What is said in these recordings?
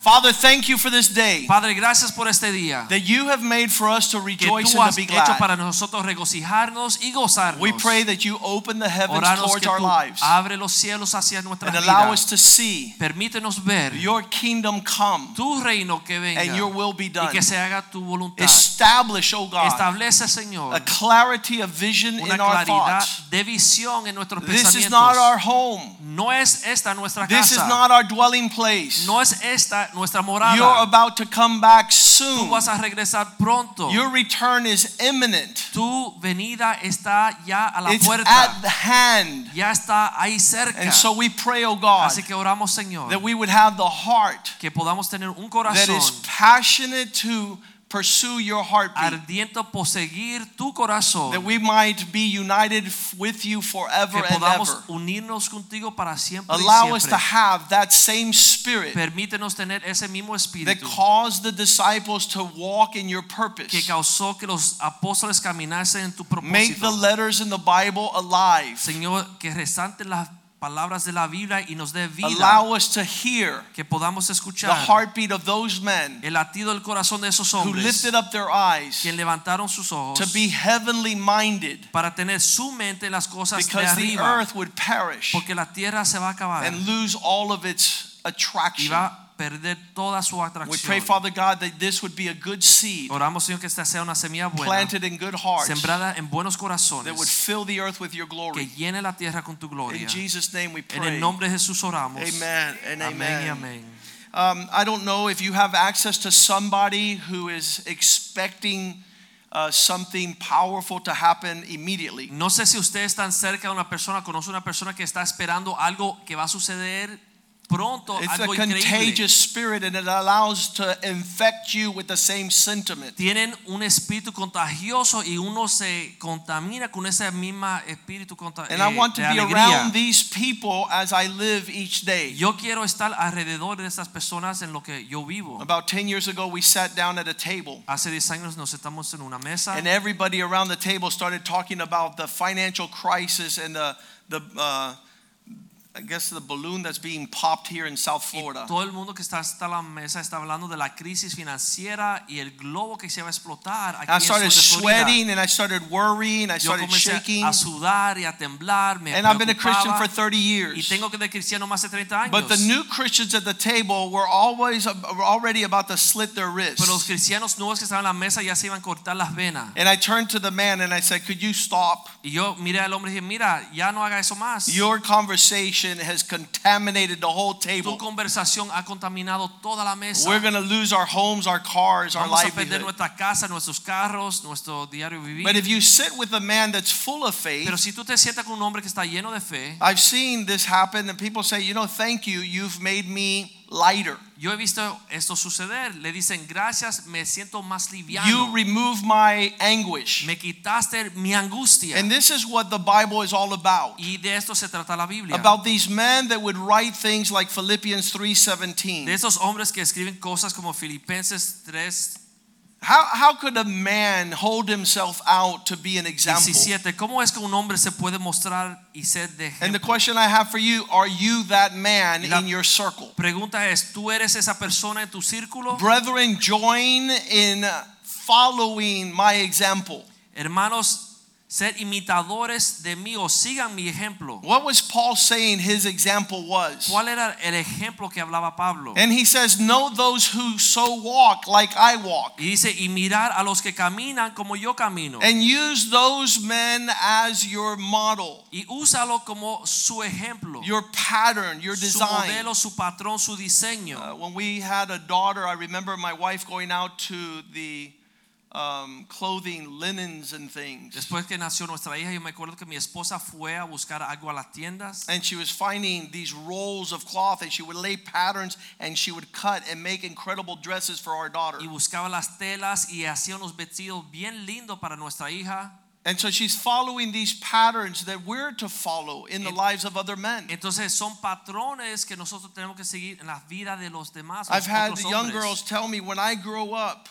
Father, thank you for this day Padre, gracias por este día that you have made for us to rejoice and to be hecho glad. para nosotros regocijarnos y gozarnos. We pray that you open the heavens Oramos towards our lives abre los cielos hacia nuestras and allow us to see Permítenos ver your kingdom come tu reino que venga and your will be y done. que se haga tu voluntad. Establish, oh God, Establece, a clarity of vision in our claridad thoughts. de visión en nuestros This is not our home. No es esta nuestra casa. This is not our dwelling place. No es esta nuestra You're about to come back soon. Tú vas a regresar pronto. Your return is imminent. Tu venida está ya a la It's puerta. at the hand. Ya está ahí cerca. And so we pray, oh God, Así que oramos, Señor, that we would have the heart que podamos tener un corazón is passionate to pursue your heartbeat. ardiente perseguir tu corazón. That we might be united with you forever que and ever. unirnos contigo para siempre y Allow us to have that same spirit Permítenos tener ese mismo espíritu. that caused the disciples to walk in your purpose. que causó que los apóstoles caminasen en tu propósito. Make the letters in the Bible alive. Señor, que resalten las palabras de la Biblia y nos dé vida. Allow us to hear que podamos the heartbeat of those men el latido del corazón de esos who lifted up their eyes quien levantaron sus ojos to be heavenly minded para tener su mente en las cosas de because the earth would perish porque la tierra se va a acabar and lose all of its y attraction. va perder toda su We pray. Father God, that this would be a good seed Oramos, Señor, que esta sea una semilla buena, planted in good hearts sembrada en buenos corazones. that would fill the earth with your glory. que llene la tierra con tu gloria. In Jesus' name we pray. En el nombre de Jesús oramos. Amen and Amén y amen. amén. Um, I don't know if you have access to somebody who is expecting uh, something powerful to happen immediately. No sé si usted está cerca de una persona, conoce una persona que está esperando algo que va a suceder pronto, It's a algo increíble. contagious spirit and it allows to infect you with the same sentiment. Tienen un espíritu contagioso y uno se contamina con ese mismo espíritu conta- And I eh, want to be around these people as I live each day. Yo quiero estar alrededor de estas personas en lo que yo vivo. About 10 years ago, we sat down at a table. Hace 10 años nos sentamos en una mesa And everybody around the table started talking about the financial crisis and the, the uh, I guess the balloon that's being popped here in South y Florida. todo el mundo que está hasta la mesa está hablando de la crisis financiera y el globo que se va a explotar aquí I started sweating and I started worrying. I Yo started comencé shaking. a sudar y a temblar, me And I've been a Christian for 30 y years. tengo que de cristiano más de 30 años. But the new Christians at the table were always were already about to slit their Pero los wrists. cristianos nuevos que estaban en la mesa ya se iban a cortar las venas. And I turned to the man and I said, Could you stop? Y yo miré al hombre y dije, mira, ya no haga eso más. Your conversation has contaminated the whole table. tu conversación ha contaminado toda la mesa. We're going to lose our homes, our cars, our Vamos a perder nuestra casa, nuestros carros, nuestro diario vivir. But if you sit with a man that's full of faith, Pero si tú te sientas con un hombre que está lleno de fe, I've seen this happen, and people say, you know, thank you, you've made me lighter. yo he visto esto suceder. Le dicen, gracias, me siento más liviano. You remove my anguish. Me quitaste mi angustia. And this is what the Bible is all about. Y de esto se trata la Biblia. About these men that would write things like Philippians 3:17. de 3:17. esos hombres que escriben cosas como Filipenses 3 How, how could a man hold himself out to be an example? 17. ¿Cómo es que un hombre se puede mostrar y ser de And the question I have for you, are you that man La- in your circle? Pregunta es, ¿tú eres esa persona en tu círculo? Brethren, join in following my example. Hermanos, ser imitadores de mí o sigan mi ejemplo. What was Paul saying his example was? ¿Cuál era el ejemplo que hablaba Pablo? And he says, Know those who so walk like I walk. Y dice, y mirar a los que caminan como yo camino. And use those men as your model, Y úsalo como su ejemplo. your pattern, your Su design. modelo, su patrón, su diseño. Uh, when we had a daughter, I remember my wife going out to the um, clothing, linens, and things. Después que nació nuestra hija, yo me acuerdo que mi esposa fue a buscar algo a las tiendas And she was finding these rolls of cloth, and she would lay patterns, and she would cut and make incredible dresses for our daughter. y buscaba las telas y hacía unos vestidos bien lindos para nuestra hija. And so she's following these patterns that we're to follow in the lives of other men. Entonces son patrones que nosotros tenemos que seguir en la vida de los demás. I've had young hombres. girls tell me when I grow up,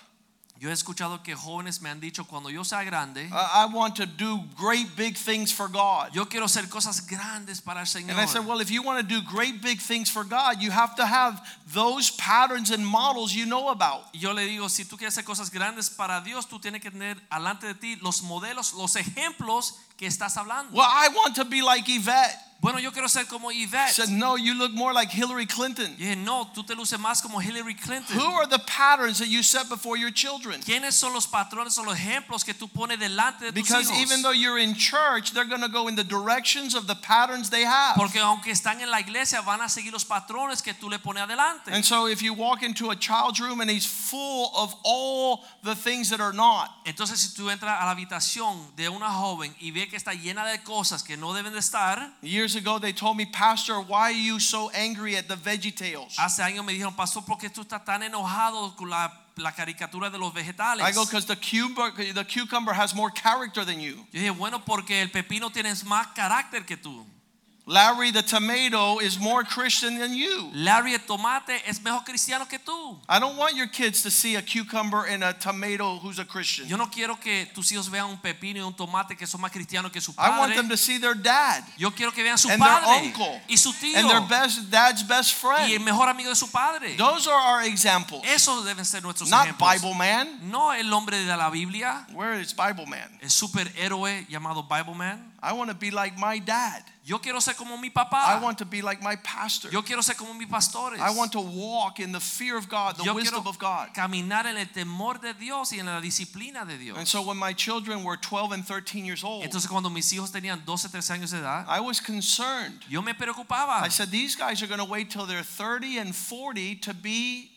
Yo he escuchado que jóvenes me han dicho cuando yo sea grande, I want to do great big things for God. yo quiero hacer cosas grandes para el Señor. And I said, well, if you want to do great big things for God, you have to have those patterns and models you know about. Yo le digo, si tú quieres hacer cosas grandes para Dios, tú tienes que tener alante de ti los modelos, los ejemplos que estás hablando. Well, I want to be like Yvette. Bueno, yo quiero ser como Yvette. said, no, you look more like Hillary Clinton. Y dije, no, tú te luces más como Hillary Clinton. Who are the patterns that you set before your children? ¿Quiénes son los patrones o los ejemplos que tú pones delante de tus Because hijos? even though you're in church, they're going to go in the directions of the patterns they have. Porque aunque están en la iglesia, van a seguir los patrones que tú le pones adelante. And so if you walk into a child's room and he's full of all the things that are not, Entonces, si tú entras a la habitación de una joven y ve que está llena de cosas que no deben de estar, years ago they told me, Pastor, why are you so angry at the Veggie Tales? hace años me dijeron, pastor, ¿por qué tú estás tan enojado con la, la caricatura de los vegetales? I go, because the cucumber, the cucumber has more character than you. Yo dije, bueno, porque el pepino tiene más carácter que tú. Larry, the tomato, is more Christian than you. Larry el tomate es mejor cristiano que tú. I don't want your kids to see a cucumber and a tomato who's a Christian. Yo no quiero que tus hijos vean un pepino y un tomate que son más cristianos que su I want them to see their dad Yo quiero que vean su and their uncle y su tío and their best dad's best y el friend. mejor amigo de su padre. Those are our examples. Esos deben ser nuestros Not ejemplos. Bible man. No el hombre de la Biblia, Where is Bible man? el superhéroe llamado Bible Man. I want to be like my dad. Yo quiero ser como mi papá. I want to be like my pastor. Yo quiero ser como mis pastores. I want to walk in the fear of God, the Yo wisdom of God. caminar en el temor de Dios y en la disciplina de Dios. And so when my children were 12 and 13 years old, Entonces cuando mis hijos tenían 12, 13 años de edad, I was concerned. yo me preocupaba. I said, these guys are going to wait till they're 30 and 40 to be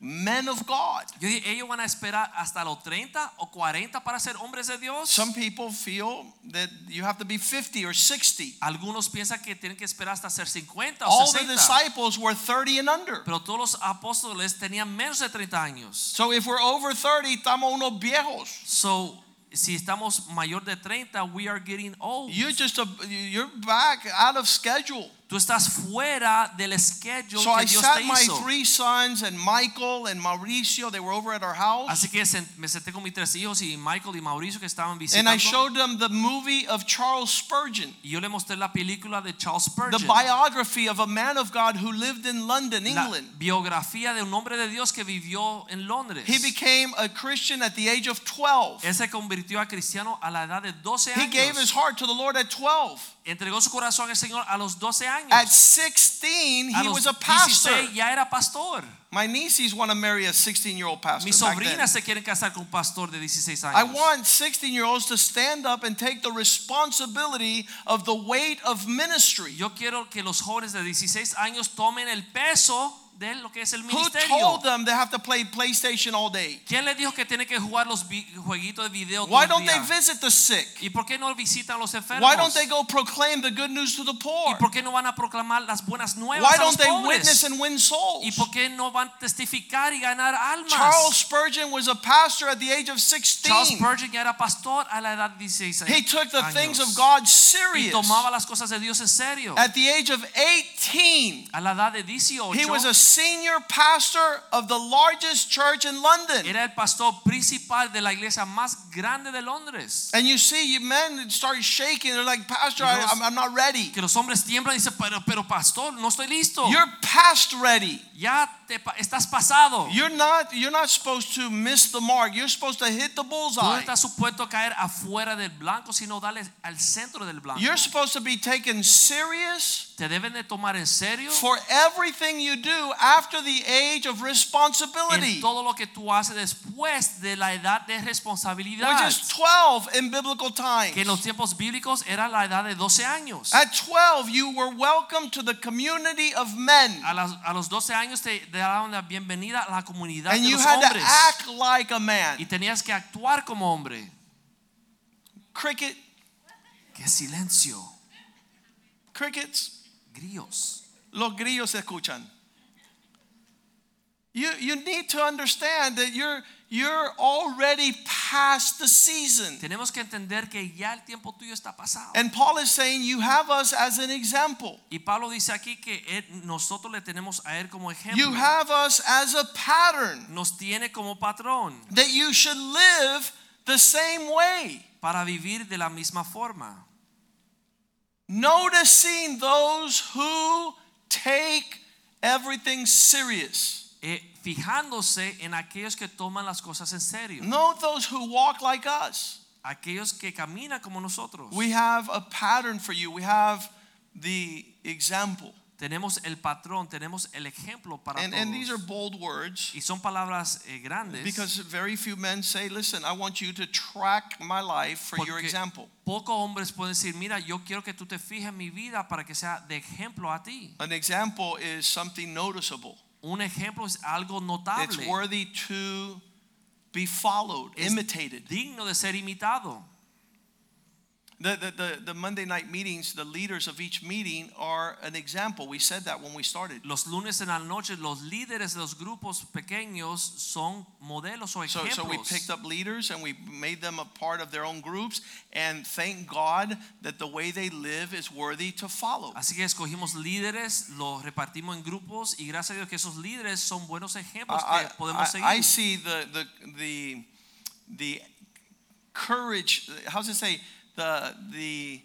men of God. Ellos van a esperar hasta los 30 o 40 para ser hombres de Dios. Some people feel that you have to be 50 or 60. Algunos piensan que tienen que esperar hasta ser 50 o All the disciples were 30 and under. Pero todos los apóstoles tenían menos de 30 años. So if we're over 30, estamos unos viejos. So, si estamos mayor de 30, we are getting old. You're just a, you're back out of schedule. Tú estás fuera del schedule So I que Dios sat te my hizo. three sons and Michael and Mauricio, they were over at our house. Así que sen- me senté con mis tres hijos y Michael y Mauricio que estaban And I showed them the movie of Charles Spurgeon, Y yo le mostré la película de Charles Spurgeon. the biography of a man of God who lived in London, la England. biografía de un hombre de Dios que vivió en Londres. He became a Christian at the age of 12. Él se convirtió a cristiano a la edad de 12 He gave his heart to the Lord at 12. Entregó su corazón al Señor a los 12 años. At 16, a he was a pastor. 16 ya era pastor. My nieces want to marry a 16 year old pastor. Mis sobrinas se quieren casar con un pastor de 16 años. I want 16 year olds to stand up and take the responsibility of the weight of ministry. Yo quiero que los jóvenes de 16 años tomen el peso de lo que es el Who told them they have to play PlayStation all day? ¿Quién les dijo que tienen que jugar los jueguitos de video Why don't they visit the sick? ¿Y por qué no visitan los enfermos? Why don't they go proclaim the good news to the poor? ¿Y por qué no van a proclamar las buenas nuevas Why a los don't they pobres? witness and win souls? ¿Y por qué no van a testificar y ganar almas? Charles Spurgeon was a pastor at the age of 16. Charles 16. Spurgeon era pastor a la edad de 16 He took the años. things of God y serious. tomaba las cosas de Dios en serio. At the age of 18, A la edad de 18 he was a senior pastor of the largest church in London. era el pastor principal de la iglesia más grande de Londres. And you see, you men start shaking. They're like, Pastor, I, I'm not ready. Que los hombres tiemblan y dicen, pero, pero pastor, no estoy listo. You're past ready. ya te estás pasado. You're not. You're not supposed to miss the mark. You're supposed to hit the Tú no estás supuesto a caer afuera del blanco, sino darle al centro del blanco. You're supposed to be taken serious Te deben de tomar en serio for everything you do after the age of responsibility. en todo lo que tú haces después de la edad de responsabilidad. comunidad. is 12 in biblical times. Que en los tiempos bíblicos era la edad de 12 años. At 12, you were welcome to the community of men. A, las- a los 12 años te daban la bienvenida a la comunidad And de you had to act like a man. Y tenías que actuar como hombre. Cricket, ¡Qué silencio! crickets, Grillos. los grillos se escuchan. You, you need to understand that you're, you're already past the season. Tenemos que entender que ya el tiempo tuyo está pasado. And Paul is saying, You have us as an example. Y Pablo dice aquí que eh, nosotros le tenemos a él como ejemplo. You have us as a pattern Nos tiene como patrón that you should live the same way. para vivir de la misma forma. Noticing those who take everything serious. Eh, fijándose en aquellos que toman las cosas en serio. Note those who walk like us. Aquellos que caminan como nosotros. We have a pattern for you. We have the example. tenemos el patrón, tenemos el ejemplo para And, todos. and these are bold words y son palabras eh, grandes. because very few men say, Listen, I want you to track my life for your example. Pocos hombres pueden decir, mira, yo quiero que tú te fijes en mi vida para que sea de ejemplo a ti. An example is something noticeable, Un ejemplo es algo it's notable, worthy to be followed, es imitated. digno de ser imitado. The, the, the, the Monday night meetings, the leaders of each meeting are an example. We said that when we started. Los lunes en la noche, los líderes de los grupos pequeños son modelos o So, ejemplos. so we picked up leaders and we made them a part of their own groups. And thank God that the way they live is worthy to follow. Así que escogimos líderes, los repartimos en grupos y gracias a Dios que esos líderes son buenos ejemplos I, que podemos I- seguir. I see the, the, the, the courage, how's it say? The, the,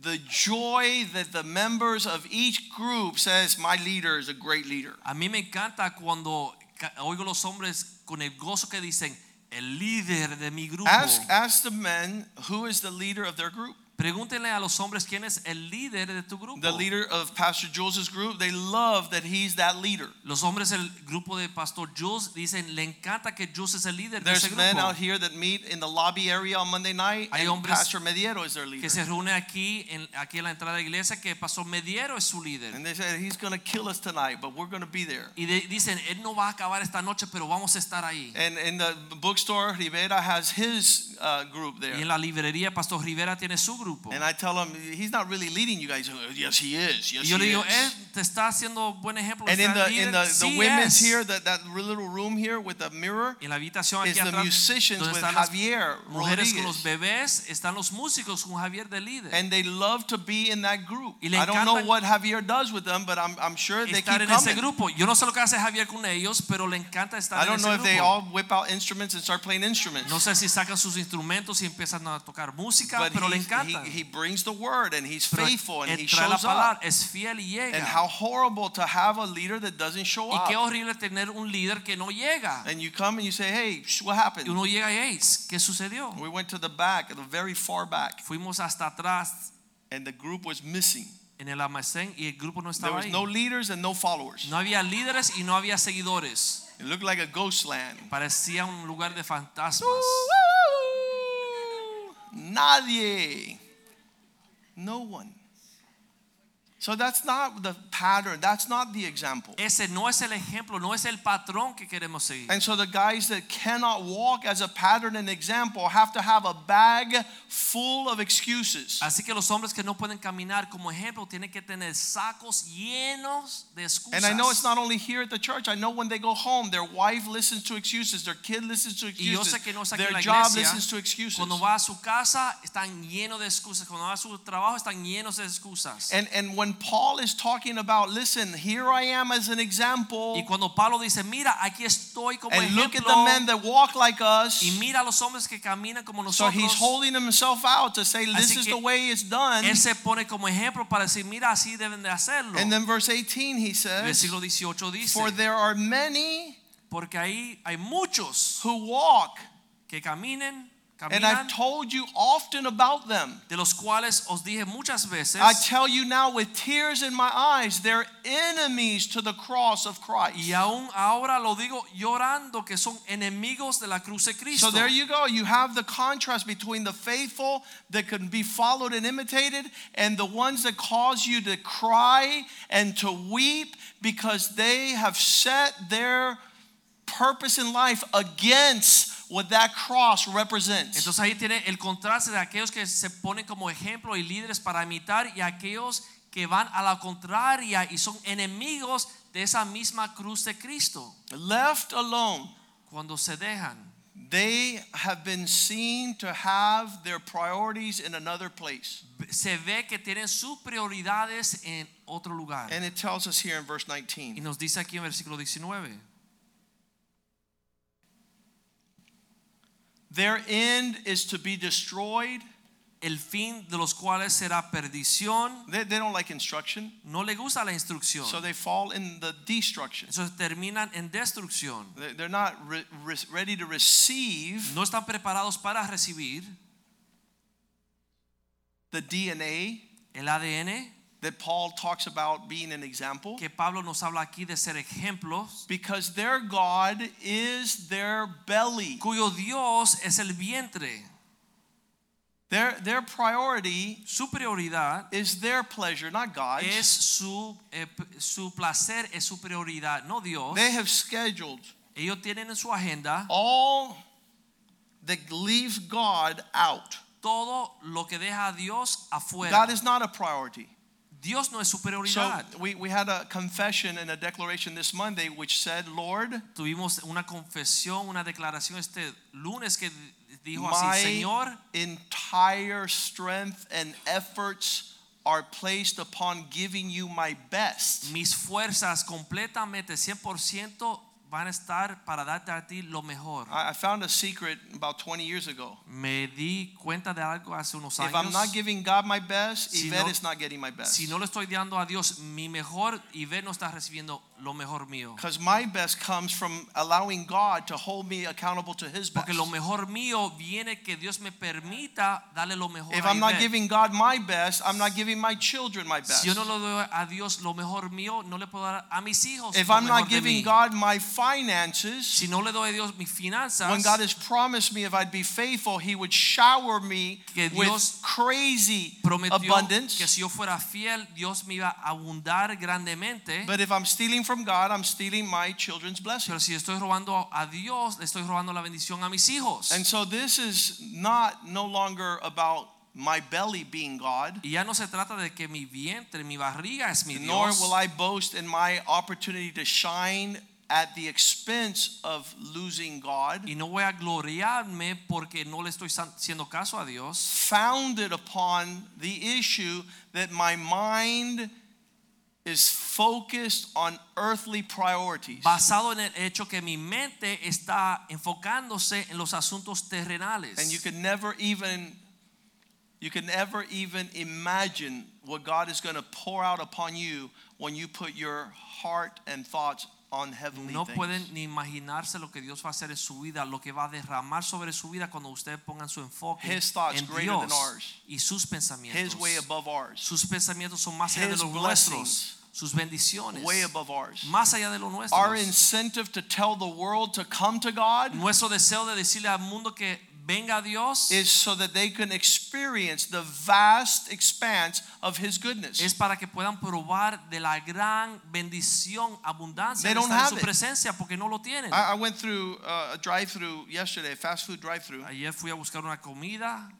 the joy that the members of each group says, my leader is a great leader. A mí me encanta cuando oigo los hombres con el gozo que dicen, el líder de mi grupo. Ask, ask the men who is the leader of their group. Pregúntenle a los hombres quién es el líder de tu grupo. The leader of Pastor Jules's group, they love that he's that leader. Los hombres del grupo de Pastor Jules dicen, le encanta que Jules es el líder de There's ese men grupo. out here that meet in the lobby area on Monday night, Hay and hombres Pastor Mediero is their leader. que se reúne aquí en, aquí en la entrada de la iglesia que Pastor Mediero es su líder. And they say he's going to kill us tonight, but we're going to be there. Y de- dicen, él no va a acabar esta noche, pero vamos a estar ahí. And in the bookstore, Rivera has his uh, group Y en there. la librería Pastor Rivera tiene su grupo. And I tell him he's not really leading you guys. Yes, he is. Yes, Y yo le he digo, is. él te está haciendo buen ejemplo. And in the in the, the Sí women's es. here, that, that little room here with the mirror, En la habitación is aquí the atrás, musicians donde with están Javier mujeres con los bebés, están los músicos con Javier de líder. And they love to be in that group. Y le I don't know what Javier does with them, but I'm, I'm sure they estar keep en ese coming. grupo. Yo no sé lo que hace Javier con ellos, pero le encanta estar I don't ese know if they all whip out instruments and start playing instruments. No sé si sacan sus instrumentos y empiezan a tocar música, but pero le encanta. He, he brings the word and he's faithful and he shows up. es fiel y llega. And how horrible to have a leader that doesn't show y qué up. horrible tener un líder que no llega. And you come and you say, hey, what Y happened? uno llega y "Hey, ¿qué sucedió? We went to the back, the very far back, Fuimos hasta atrás and the group was missing. en el almacén y el grupo no There was ahí. no leaders and no followers. No había líderes y no había seguidores. It looked like a ghost land. Parecía un lugar de fantasmas. Nadie. No one. So that's not the pattern. That's not the example. Ese no es el ejemplo, no es el patrón que queremos seguir. And so the guys that cannot walk as a pattern and example have to have a bag full of excuses. Así que los hombres que no pueden caminar como ejemplo tienen que tener sacos llenos de excusas. And I know it's not only here at the church. I know when they go home, their wife listens to excuses, their kid listens to y yo excuses, sé que no es aquí their job iglesia. listens to excuses. Cuando va a su casa están llenos de excusas. Cuando va a su trabajo están llenos de excusas. And and when Paul is talking about, listen, here I am as an example, y cuando Pablo dice, mira, aquí estoy como and look at the men that walk like us. y mira a los hombres que caminan como nosotros. So he's holding himself out to say, this is the way it's done. Él se pone como ejemplo para decir, mira, así deben de hacerlo. And then verse 18, he says, Versículo 18 dice, For there are many porque ahí hay muchos who walk que caminen, And I've told you often about them. de los cuales os dije muchas veces, I tell you now with tears in my eyes, they're enemies to the cross of Christ. y aún ahora lo digo llorando que son enemigos de la cruz de Cristo. So there you go. You have the contrast between the faithful that can be followed and imitated and the ones that cause you to cry and to weep because they have set their purpose in life against what that cross represents. Entonces ahí tiene el contraste de aquellos que se ponen como ejemplo y líderes para imitar y aquellos que van a la contraria y son enemigos de esa misma cruz de Cristo. Left alone, Cuando se dejan, they have been seen to have their priorities in another place. se ve que tienen sus prioridades en otro lugar. And it tells us here in verse 19. Y nos dice aquí en versículo 19, Their end is to be destroyed. el fin de los cuales será perdición. They, they don't like instruction, No le gusta la instrucción. so they fall in the destruction. Entonces terminan en destrucción. They- They're not re- re- ready to receive No están preparados para recibir the DNA el ADN that Paul talks about being an example que Pablo nos habla aquí de ser ejemplos, because their God is their belly. cuyo Dios es el vientre. Their, their priority Su prioridad is their pleasure, not God's. es su, eh, su placer, es su prioridad, no Dios. They have scheduled Ellos tienen en su agenda all that leaves God out. todo lo que deja a Dios afuera. God is not a priority. Dios no es su So we, we had a confession and a declaration this Monday which said, Lord, Tuvimos una confesión, una declaración este lunes que dijo así, my Señor, entire strength and efforts are placed upon giving you my best. mis fuerzas completamente 100% van a estar para darte a ti lo mejor. I I found a secret about 20 years ago. Me di cuenta de algo hace unos años. If I'm not giving God my best, Si Yvette no- is not getting my best. Si no le estoy dando a Dios mi mejor, Yvette no está recibiendo lo mejor mío. Because my best comes from allowing God to hold me accountable to His best. Porque lo mejor mío viene que Dios me permita darle lo mejor If I'm not giving God my best, I'm not giving my children my best. Si yo no le doy a Dios lo mejor mío, no le puedo dar a mis hijos If I'm not giving. God my finances, Si no le doy a Dios mis finanzas, when God has promised me if I'd be faithful, He would shower me with crazy abundance. que si yo fuera fiel, Dios me iba a abundar grandemente. But if I'm stealing from God, I'm stealing my children's blessing. Pero si estoy robando a Dios, le estoy robando la bendición a mis hijos. And so this is not no longer about my belly being God, Y ya no se trata de que mi vientre, mi barriga es mi Dios. nor will I boast in my opportunity to shine at the expense of losing God. Y no voy a gloriarme porque no le estoy haciendo caso a Dios. Founded upon the issue that my mind is focused on earthly priorities. Basado en el hecho que mi mente está enfocándose en los asuntos terrenales. And you can never even you can never even imagine what God is going to pour out upon you when you put your heart and thoughts on heavenly No pueden ni imaginarse lo que Dios va a hacer en su vida, lo que va a derramar sobre su vida cuando ustedes pongan su enfoque His thoughts en greater Dios than ours. y sus pensamientos. His way above ours. Sus pensamientos son más allá de His los blessings. nuestros, sus bendiciones, Way above ours. más allá de lo nuestro. Our incentive to tell the world to come to God Nuestro deseo de decirle al mundo que venga a Dios is so that they can experience the vast expanse of His goodness. es para que puedan probar de la gran bendición, abundancia They de don't have su it. presencia porque no lo tienen. I, I went through uh, a drive-through yesterday, a fast food drive-through, Ayer fui a buscar una comida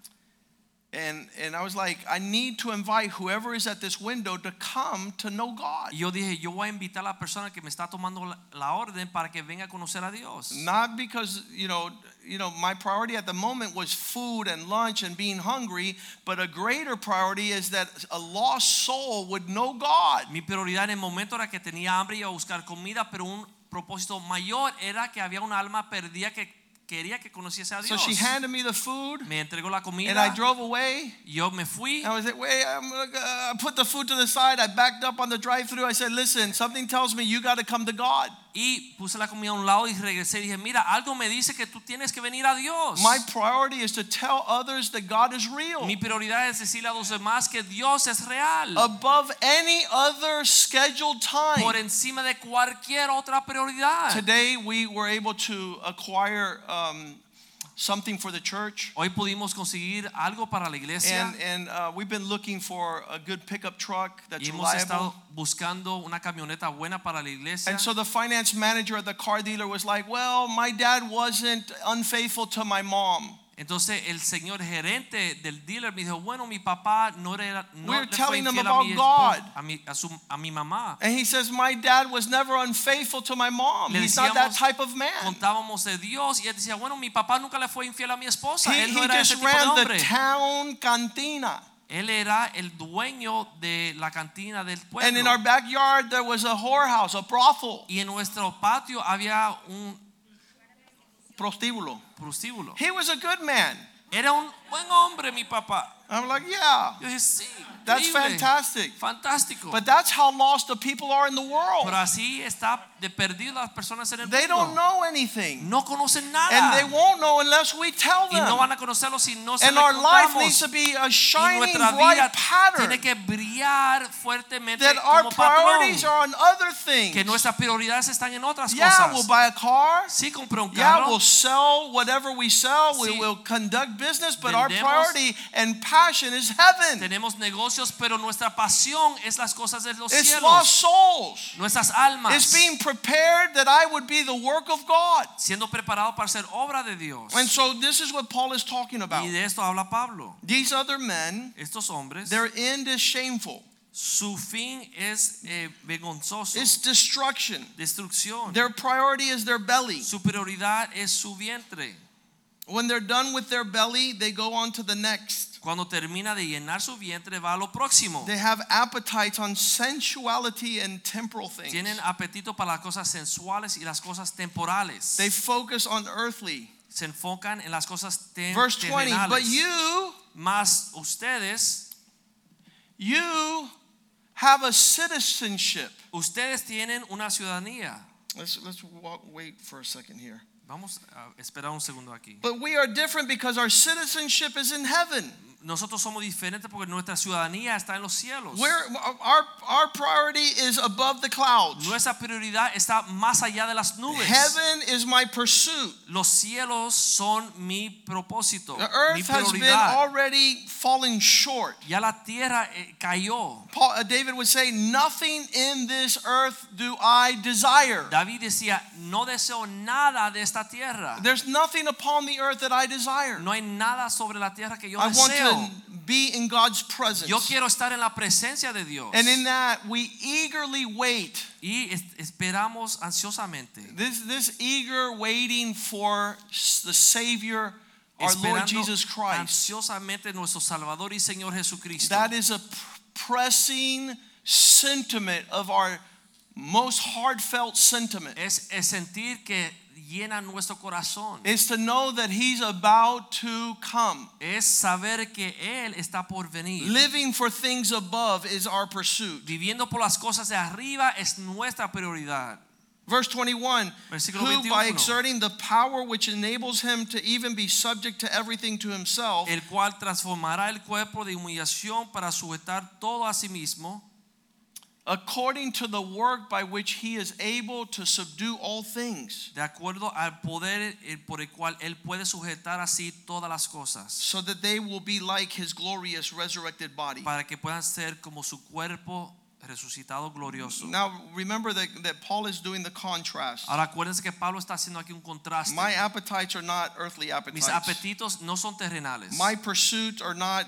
and and I was like, I need to invite whoever is at this window to come to know God. yo dije, yo voy a invitar a la persona que me está tomando la, orden para que venga a conocer a Dios. Not because you know, you know, my priority at the moment was food and lunch and being hungry, but a greater priority is that a lost soul would know God. Mi prioridad en el momento era que tenía hambre y a buscar comida, pero un propósito mayor era que había una alma perdida que quería que conociese a So she handed me the food, me entregó la and I drove away. Yo me fui. I was like, wait, I'm gonna, uh, put the food to the side. I backed up on the drive-through. I said, listen, something tells me you got to come to God. Y puse la comida a un lado y regresé y dije, mira, algo me dice que tú tienes que venir a Dios. My priority is to tell others that God is real. Mi prioridad es decirle a los demás que Dios es real. Above any other scheduled time. por encima de cualquier otra prioridad. Today we were able to acquire um, something for the church. Hoy pudimos conseguir algo para la iglesia And, and uh, we've been looking for a good pickup truck that's y hemos estado reliable. buscando una camioneta buena para la iglesia. And so the finance manager at the car dealer was like, Well, my dad wasn't unfaithful to my mom. Entonces el señor gerente del dealer me dijo, bueno, mi papá no era no We're le fue telling them infiel a about mi, God. esposa- a, mi, a, su- a mi mamá. And he says, My dad was never unfaithful to my mom. Le He's not that decíamos- type of man. Contábamos de Dios y él decía, bueno, mi papá nunca le fue infiel a mi esposa. He, él no he era ese just tipo de ran the hombre. town cantina. Él era el dueño de la cantina del pueblo. And in our backyard, there was a whorehouse, a brothel, y en nuestro patio había un prostíbulo. prostíbulo. He was a good man. Era un buen hombre, mi papá. I'm like, yeah, Yo dije, sí, that's increíble, fantastic. fantástico. But that's how lost the people are in the Pero world. así está de perdido las personas en el They don't know anything. No conocen nada. And they won't know unless we tell y no them. van a conocerlo si no se And our life needs to be a shining, bright pattern tiene que brillar fuertemente that our como patrón. priorities are on other things. Que nuestras prioridades están en otras Yeah, cosas. we'll buy a car. sí, compré un Yeah, we'll sell whatever we sell. We will conduct business, but our priority and passion is heaven. Tenemos negocios, pero nuestra pasión es las cosas de los It's cielos. lost souls. Nuestras almas. It's being prepared that I would be the work of God. siendo preparado para ser obra de Dios. And so this is what Paul is talking about. y de esto habla Pablo. These other men, Estos hombres, their end is shameful. su fin es eh, vergonzoso, It's destruction. destrucción. Their priority is their belly. Su prioridad es su vientre. When they're done with their belly, they go on to the next. Cuando termina de llenar su vientre va a lo próximo. They have appetites on sensuality and temporal things. Tienen apetito para las cosas sensuales y las cosas temporales. They focus on earthly. Se enfocan en las cosas tem- Verse 20, but you, Mas ustedes, you have a citizenship. ustedes tienen una ciudadanía. Let's, let's walk, wait for a second here. Vamos a esperar un segundo aquí. But we are different because our citizenship is in heaven. Nosotros somos diferentes porque nuestra ciudadanía está en los cielos. Where our, our priority is above the clouds. Nuestra prioridad está más allá de las nubes. Heaven is my pursuit. Los cielos son mi propósito, The mi earth has been prioridad. already falling short. Ya la tierra eh, cayó. Paul, uh, David would say, Nothing in this earth do I desire. David decía, no deseo nada de esta tierra. There's nothing upon the earth that I desire. No hay nada sobre la tierra que yo I deseo. To be in God's presence. Yo quiero estar en la presencia de Dios. And in that, we eagerly wait. y esperamos ansiosamente. This, this eager waiting for the Savior, our Lord Jesus Christ. ansiosamente nuestro Salvador y Señor Jesucristo. That is a pressing sentiment of our most heartfelt sentiment. es, es sentir que llena nuestro corazón. Is to know that He's about to come. es saber que Él está por venir. Living for things above is our pursuit. Viviendo por las cosas de arriba es nuestra prioridad. Verse 21 Versículo Who, by exerting the power which enables him to even be subject to everything to himself, El cual transformará el cuerpo de humillación para sujetar todo a sí mismo, according to the work by which he is able to subdue all things, de acuerdo al poder eh, por el cual Él puede sujetar así todas las cosas, so that they will be like his glorious resurrected body. para que puedan ser como su cuerpo resucitado glorioso. Now, remember that, that Paul is doing the contrast. Ahora acuérdense que Pablo está haciendo aquí un contraste. My appetites are not earthly appetites. Mis apetitos no son terrenales. my pursuits are not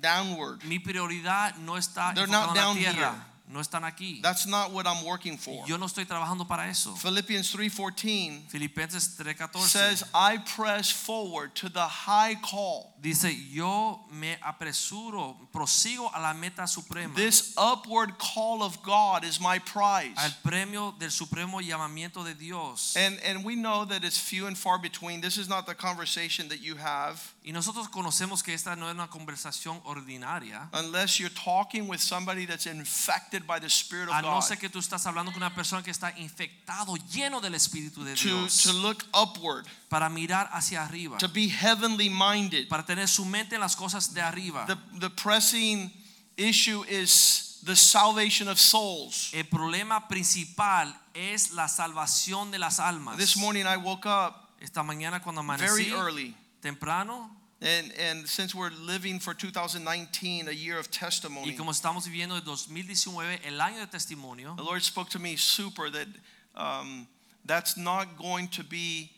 downward. Mi prioridad no está They're not en la down tierra. here. No están aquí. That's not what I'm working for. Yo no estoy trabajando para eso. Philippians 3:14 Filipenses 3:14 says, "I press forward to the high call, dice, yo me apresuro, prosigo a la meta suprema. this upward call of God is my prize." al premio del supremo llamamiento de Dios. And and we know that it's few and far between. This is not the conversation that you have Y nosotros conocemos que esta no es una conversación ordinaria. unless you're talking with somebody that's infected by the Spirit of God. A no ser que tú estás hablando con una persona que está infectado, lleno del Espíritu de Dios. To, to look upward, para mirar hacia arriba, to be heavenly minded. para tener su mente en las cosas de arriba. The, the pressing issue is the salvation of souls. El problema principal es la salvación de las almas. This morning I woke up Esta mañana cuando very amanecí early. temprano And, and since we're living for 2019, a year of testimony, y como estamos viviendo el 2019, el año de testimonio, the Lord spoke to me super that um, that's not going to be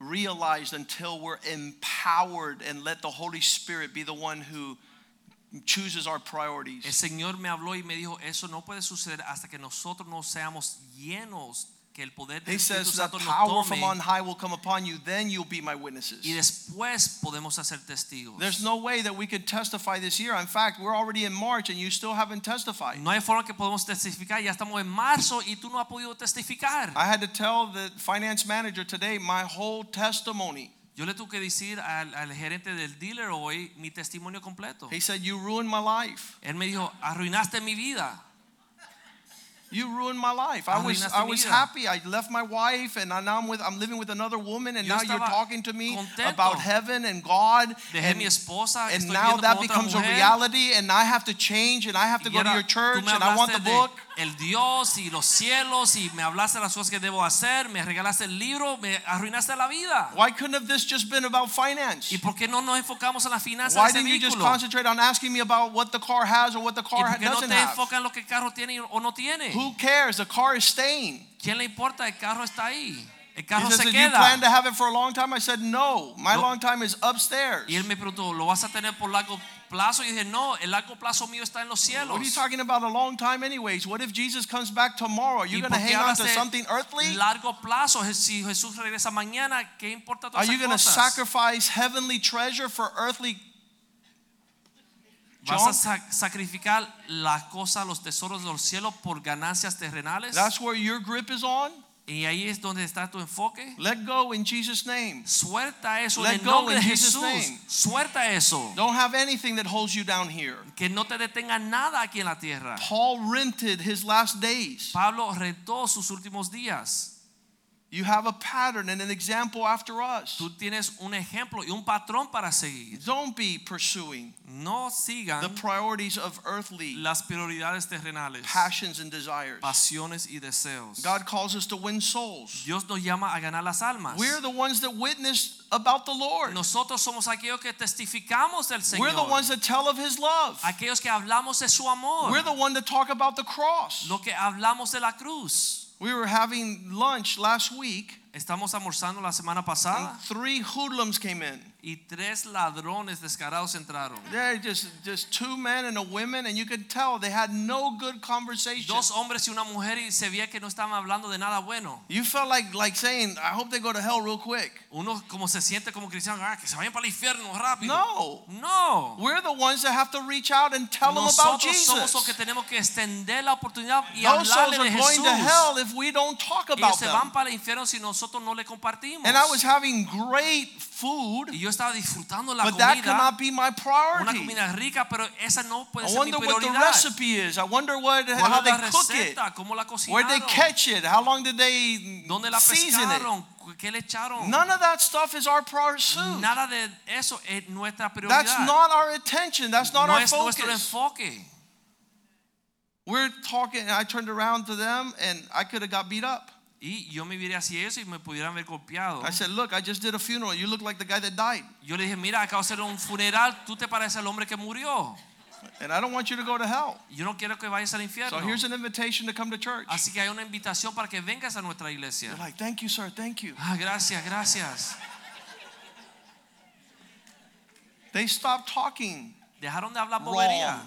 realized until we're empowered and let the Holy Spirit be the one who chooses our priorities. El. Señor me habló y me dijo, eso no puede suceder hasta que nosotros no seamos llenos, que el poder del He Espíritu says, The Santo power nos from on tome high will come upon you, then you'll be my witnesses. y después podemos hacer testigos. There's no way that we could testify this year. In fact, we're already in March and you still haven't testified. No hay forma que podamos testificar, ya estamos en marzo y tú no has podido testificar. I had to tell the finance manager today my whole testimony. Yo le tuve que decir al, al gerente del dealer hoy mi testimonio completo. He said, You ruined my life. Él me dijo, arruinaste mi vida. You ruined my life. I was I was happy. I left my wife and now I'm with I'm living with another woman and Yo now you're talking to me about heaven and God Dejé and, mi esposa, and now that becomes a reality and I have to change and I have to Y go to your church and I want the book. El Dios y los cielos y me hablaste las cosas que debo hacer, me regalaste el libro, me arruinaste la vida. Why couldn't have this just been about finance? ¿Y por qué no nos enfocamos en las finanzas Why de ese didn't you just vehículo? concentrate on asking me about what the car has or what the ¿Y car por qué no doesn't te have? enfocas en lo que el carro tiene o no tiene? Who cares? The car is staying. ¿Quién le importa? El carro está ahí. El He carro says, se Did you plan to queda. have it for a long time? I said, No. My No. long time is upstairs. Y él me preguntó, ¿lo vas a tener por largo plazo? Y dije, no, el largo plazo mío está en los What are you talking about a long time, anyways? What if Jesus comes back tomorrow? Are you ¿Y going to hang on to something earthly? largo plazo? Si Jesús regresa mañana, ¿qué importa Are you going to sacrifice heavenly treasure for earthly? ¿Vas a sacrificar las cosas, los tesoros de los cielos por ganancias terrenales? That's where your grip is on. Y ahí es donde está tu enfoque. Let go in Jesus' name. Suelta eso Let en go nombre in de Jesus' Jesús. name. Suelta eso. Don't have anything that holds you down here. Que no te detenga nada aquí en la tierra. Paul rented his last days. Pablo rentó sus últimos días. You have a pattern and an example after us. Tú tienes un ejemplo y un patrón para seguir. Don't be pursuing No the priorities of earthly las prioridades terrenales, passions and desires. pasiones y deseos. God calls us to win souls. Dios nos llama a ganar las almas. We're the ones that witness about the Lord. Nosotros somos aquellos que testificamos del Señor. We're the ones that tell of His love. Aquellos que hablamos de su amor. We're the one that talk about the cross. Lo que hablamos de la cruz. We were having lunch last week, Estamos almorzando la semana and pasada three hoodlums came in. Y tres ladrones descarados entraron. They're just just two men and a woman, and you could tell they had no good conversation. Dos hombres y una mujer y se veía que no estaban hablando de nada bueno. You felt like like saying, "I hope they go to hell real quick." Uno como se siente como cristiano, ah, que se vayan para el infierno rápido. No. No. We're the ones that have to reach out and tell them about Nosotros somos los que Jesus. tenemos que extender la oportunidad y Those souls hablarle are de going Jesús. to hell if we don't talk Ellos about se van them. para el infierno si nosotros no le compartimos. And I was having great food, y yo estaba disfrutando la but that comida, not be my una priority. comida rica, pero esa no puede I ser mi wonder what the prioridad. recipe is. I wonder what ¿Cuál how es they la cook it. receta? ¿Cómo la Where'd they cocinaron? catch it? How long did they ¿Dónde la season it? pescaron? ¿Qué le echaron? None of that stuff is our pursuit. Nada de eso es nuestra prioridad. That's not our attention. That's not no our es nuestro focus. enfoque. We're talking, and I turned around to them, and I could have got beat up. Y yo me viré hacia eso y me pudieran haber golpeado. I said, "Look, I just did a funeral. You look like the guy that died, Yo le dije, mira, acabo de hacer un funeral, tú te pareces al hombre que murió. and I don't want you to go to hell." Yo no quiero que vayas al infierno. So here's an invitation to come to church. Así que hay una invitación para que vengas a nuestra iglesia. They're like, "Thank you, sir. Thank you." Ah, gracias, gracias. They stopped talking Dejaron de hablar bobería.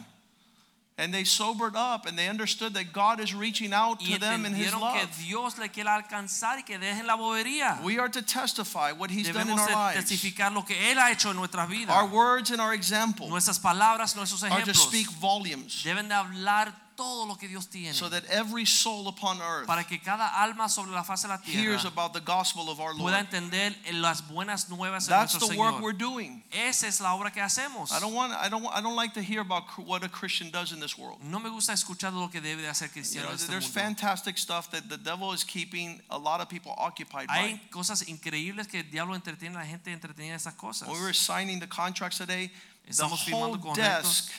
And they sobered up and they understood that God is reaching out to them in His entendieron que love. Dios le quiere alcanzar y que dejen la bobería. We are to testify what He's done in our lives. testificar lo que Él ha hecho en nuestras vidas. Our words and our example Nuestras palabras, nuestros are to speak volumes deben de hablar todo lo que Dios tiene so that every soul upon earth para que cada alma sobre la faz de la hears tierra about the gospel of our pueda Lord. entender en las buenas nuevas de That's nuestro the work Señor. we're doing. Esa es la obra que hacemos. I don't want I don't I don't like to hear about what a Christian does in this world. No me gusta escuchar lo que debe de hacer You cristiano know, en este there's mundo. fantastic stuff that the devil is keeping a lot of people occupied by. Hay cosas increíbles que el diablo entretiene a la gente entretenida en esas cosas. When we were signing the contracts today, the Estamos whole firmando contratos. desk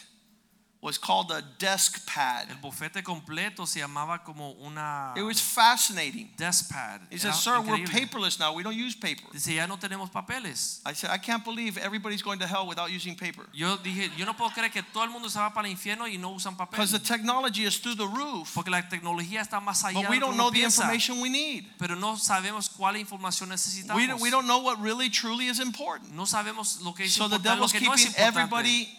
was called a desk pad. El bufete completo se llamaba como una It was fascinating. desk pad. He said, "Sir, we're paperless now. We don't use paper." Dice, ya no tenemos papeles. I said, "I can't believe everybody's going to hell without using paper." Yo dije, yo no puedo creer que todo el mundo se va para el infierno y no usan papel. Because the technology is through the roof, Porque la tecnología está más allá but we don't know the information we need. Pero no sabemos cuál información necesitamos. We don't, we don't know what really truly is important. no sabemos lo que es So the importante, devil's que no es keeping importante. everybody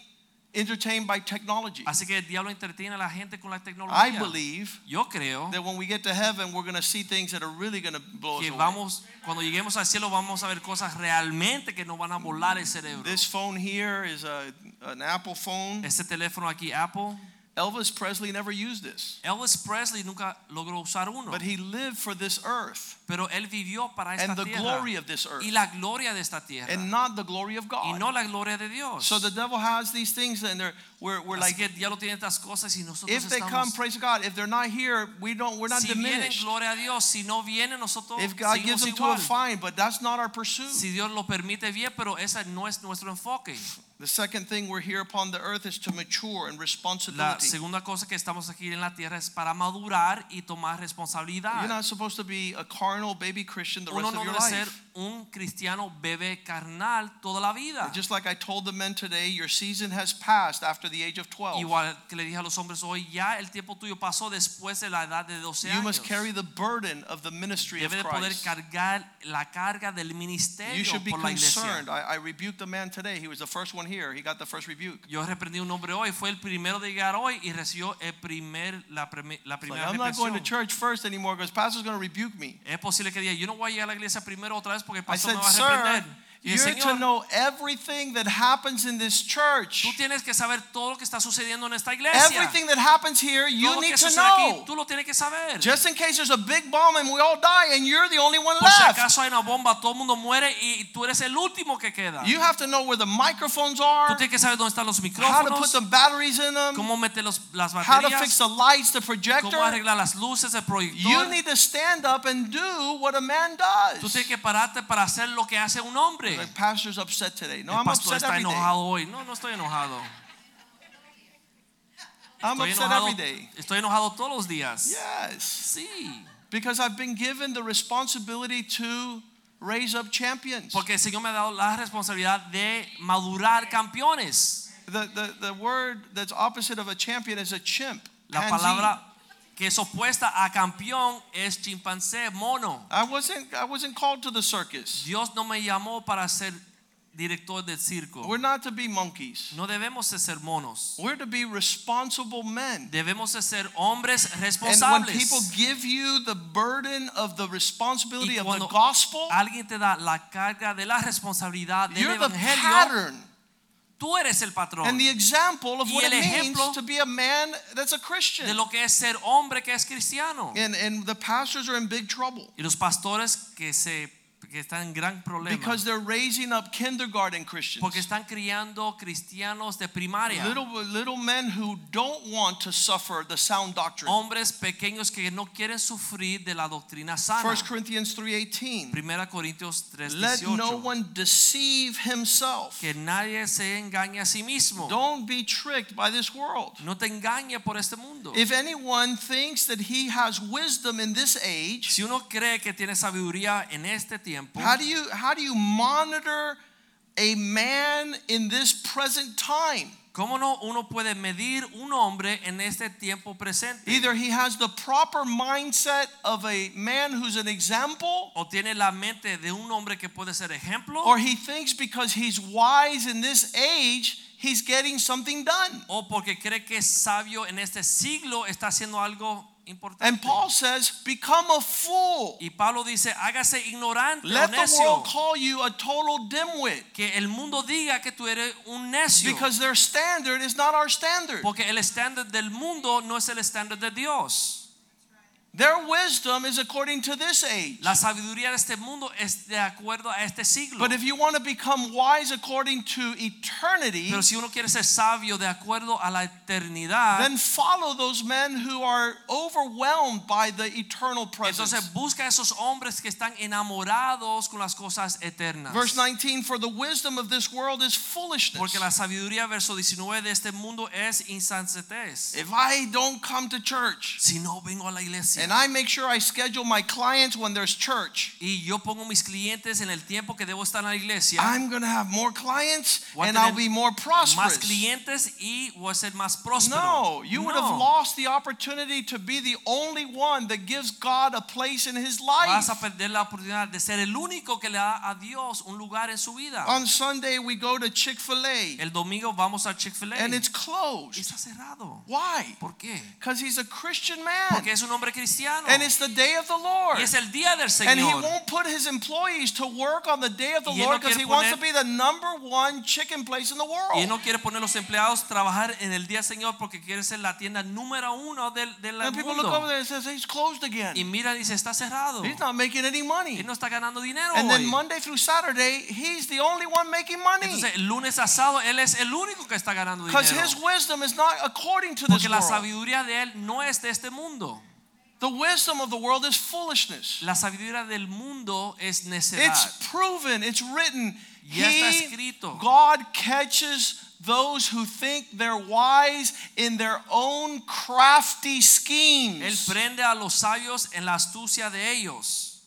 entertained by technology. Así que el diablo entretiene a la gente con la tecnología. I believe Yo creo that when we get to heaven, we're going to see things that are really going to blow us que away. vamos, cuando lleguemos al cielo vamos a ver cosas realmente que nos van a volar el cerebro. This phone here is a, an Apple phone. Este teléfono aquí, Apple, Elvis Presley never used this, Elvis Presley nunca logró usar uno, but he lived for this earth pero él vivió para esta and the tierra glory of this earth y la gloria de esta tierra and not the glory of God. y no la gloria de Dios. So the devil has these things and they're, we're, we're Así like, que el diablo tiene estas cosas y nosotros if they come, praise God. If they're not here, we don't, we're not si diminished. gloria a Dios. Si no vienen, nosotros If God gives them to igual. us, fine, but that's not our pursuit. Si Dios lo permite bien, pero ese no es nuestro enfoque. The second thing we're here upon the earth is to mature and in La responsibility. segunda cosa que estamos aquí en la tierra es para madurar y tomar You're not supposed to be a carnal baby Christian the Uno rest no of your debe ser life. un cristiano bebé carnal toda la vida. Just like I told the men today, your season has passed after the age of 12. Igual que le dije a los hombres hoy, ya el tiempo tuyo pasó después de la edad de 12 You años. must carry the burden of the ministry of Debe de poder Christ. cargar la carga del You ministerio should be por la iglesia. concerned. I, I rebuked a man today. He was the first one here. He got the first rebuke. Yo reprendí un hombre hoy, fue el primero de llegar hoy y recibió el primer, la, premi- la like, primera I'm not going to represión. church first anymore because pastor's going to rebuke me. Es posible que diga, yo no voy a llegar a la iglesia primero otra vez porque el pastor said, me va a reprender. Y you're to know everything that happens in this church. tú tienes que saber todo lo que está sucediendo en esta iglesia. Everything that happens here, you need to sucede aquí, know. tú lo tienes que saber. Just in case there's a big bomb and we all die and you're the only one Por si acaso hay una bomba, todo el mundo muere y tú eres el último que queda. You have to know where the microphones are. Tú tienes que saber dónde están los micrófonos. how to put the batteries in them, cómo meter los, las baterías. how to fix the lights, the cómo arreglar las luces, el proyector. You need to stand up and do what a man does. Tú tienes que pararte para hacer lo que hace un hombre. The pastor's upset today. No, El I'm pastor upset está every day. enojado hoy. No, no estoy enojado. I'm Estoy upset enojado, every day. estoy enojado todos los días. Yes. Sí. Because I've been given the responsibility to raise up champions. Porque el Señor me ha dado la responsabilidad de madurar campeones. The, the, the word that's opposite of a champion is a chimp. La palabra que es opuesta a campeón es chimpancé, mono. I wasn't I wasn't called to the circus. Dios no me llamó para ser director del circo. We're not to be monkeys. No debemos de ser monos. We're to be responsible men. Debemos de ser hombres responsables. And when people give you the burden of the responsibility of the gospel, Alguien te da la carga de la responsabilidad del you're the pattern Tú eres el patrón and the example of Y what it means to be a man that's a de Christian. lo que es ser hombre que es cristiano. And and the pastors are in big trouble Y los pastores que se que están en gran problema because they're raising up kindergarten Christians. porque están criando cristianos de primaria. Little little men who don't want to suffer the sound doctrine. hombres pequeños que no quieren sufrir de la doctrina sana. 1 Corinthians 3:18. Primera Corintios Let no one deceive himself. Que nadie se engañe a sí mismo. Don't be tricked by this world. No te engañe por este mundo. If anyone thinks that he has wisdom in this age, Si uno cree que tiene sabiduría en este tiempo, how do you how do you monitor a man in this present time? ¿cómo no uno puede medir un hombre en este tiempo presente? Either he has the proper mindset of a man who's an example, o tiene la mente de un hombre que puede ser ejemplo, or he thinks because he's wise in this age, he's getting something done. o porque cree que es sabio en este siglo está haciendo algo importante. And Paul says, become a fool. y Pablo dice, hágase ignorante o Let the world call you a total dimwit Que el mundo diga que tú eres un necio. because their standard is not our standard. Porque el estándar del mundo no es el estándar de Dios. Their wisdom is according to this age. La sabiduría de este mundo es de acuerdo a este siglo. But if you want to become wise according to eternity, Pero si uno quiere ser sabio de acuerdo a la eternidad, then follow those men who are overwhelmed by the eternal presence. entonces busca esos hombres que están enamorados con las cosas eternas. Verse 19 For the wisdom of this world is foolishness. Porque la sabiduría, verso 19 de este mundo es insensatez. If I don't come to church Si no vengo a la iglesia and I make sure I schedule my clients when there's church, y yo pongo mis clientes en el tiempo que debo estar en la iglesia, I'm going to have more clients Voy and I'll be more prosperous. más clientes y voy a ser más próspero. No, you would have lost the opportunity to be the only one that gives God a place in his life. Vas a perder la oportunidad de ser el único que le da a Dios un lugar en su vida. On Sunday, we go to Chick fil A El domingo vamos a Chick-fil-A and it's closed. está cerrado. Why? ¿Por qué? Because he's a Christian man Porque es un hombre cristiano and it's the day of the Lord. y es el día del And he won't put his employees to work on the day of the Y no Lord because he quiere wants to be the number one chicken place in the Y world. él no quiere poner los empleados trabajar en el día del Señor porque quiere ser la tienda número uno del, del And people look over there and says he's closed Y again. mira, dice, está cerrado. He's not making any money. Él no está ganando dinero And then hoy. Monday through Saturday, he's the only one making money. Entonces, el lunes a sábado, él es el único que está ganando Because dinero. his wisdom is not according to this Porque la sabiduría de él no es de este mundo. The wisdom of the world is foolishness. La sabiduría del mundo es necedad. It's proven, it's written. Ya está escrito. God catches those who think they're wise in their own crafty schemes. Él prende a los sabios en la astucia de ellos.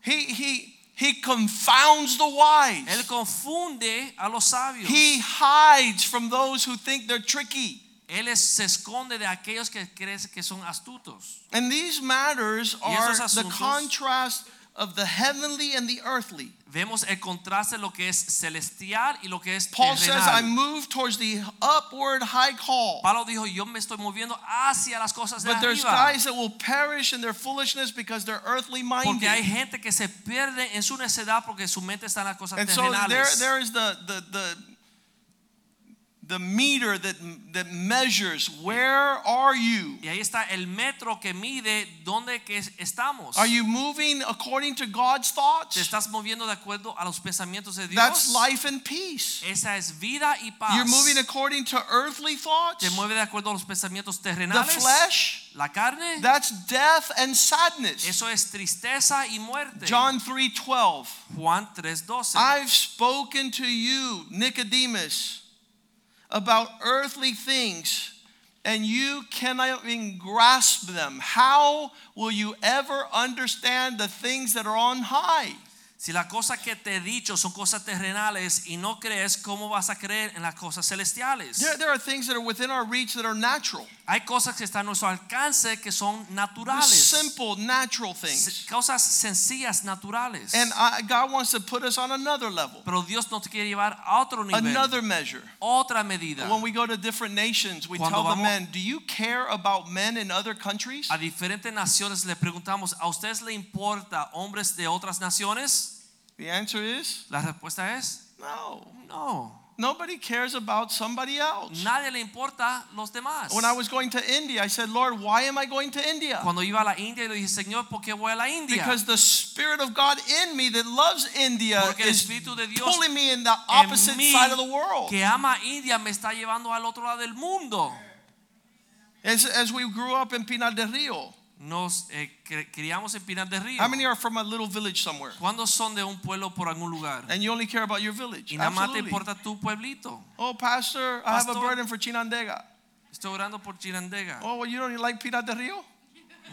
He, he, he confounds the wise. Él confunde a los sabios. He hides from those who think they're tricky. Él es- se esconde de aquellos que creen que son astutos. And these matters are the contrast of the heavenly and the earthly. Vemos el contraste lo que es celestial y lo que es Paul says, I move towards the upward high call. Pablo dijo, yo me estoy moviendo hacia las cosas de But there's arriba. guys that will perish in their foolishness because they're earthly minded. Porque hay gente que se pierde en su necedad porque su mente está en las cosas And so there, there is the, the, the, the meter that, that measures where are you? Y ahí está el metro que mide dónde que estamos. Are you moving according to God's thoughts? ¿Te estás moviendo de acuerdo a los pensamientos de Dios? That's life and peace. Esa es vida y paz. You're moving according to earthly thoughts, Te mueve de acuerdo a los pensamientos terrenales? the flesh, La carne. that's death and sadness. Eso es tristeza y muerte. John 3:12. Juan 3:12. I've spoken to you, Nicodemus, about earthly things, and you cannot even grasp them. How will you ever understand the things that are on high? Si las cosas que te he dicho son cosas terrenales y no crees, ¿cómo vas a creer en las cosas celestiales? There, there are things that are within our reach that are natural, Hay cosas que están a nuestro alcance que son naturales. simple, natural things. Cosas sencillas, naturales. And I, God wants to put us on another level, Pero Dios nos quiere llevar a otro nivel. another measure. otra medida. When we go to different nations, we Cuando tell the men, Do you care about men in other countries? A diferentes naciones le preguntamos, ¿a ustedes le importa hombres de otras naciones? The answer is La respuesta es no. no. Nobody cares about somebody else. Nadie le importa los demás. When I was going to India, I said, Lord, why am I going to India? Cuando iba a la India, le dije, Señor, ¿por qué voy a la India? Because the Spirit of God in me that loves India Porque is Espíritu de Dios pulling me in the opposite mí, side of the world. que ama India me está llevando al otro lado del mundo. As, as we grew up in Pinar del Rio, Nos eh, criamos en Pinar del Río. how many are from a little village somewhere? ¿Cuántos son de un pueblo por algún lugar? And you only care about your village? Y nada más te importa tu pueblito. Oh, Pastor, I have a burden for Chinandega. Estoy orando por Chinandega. Oh, well, you don't like Pinar del Rio?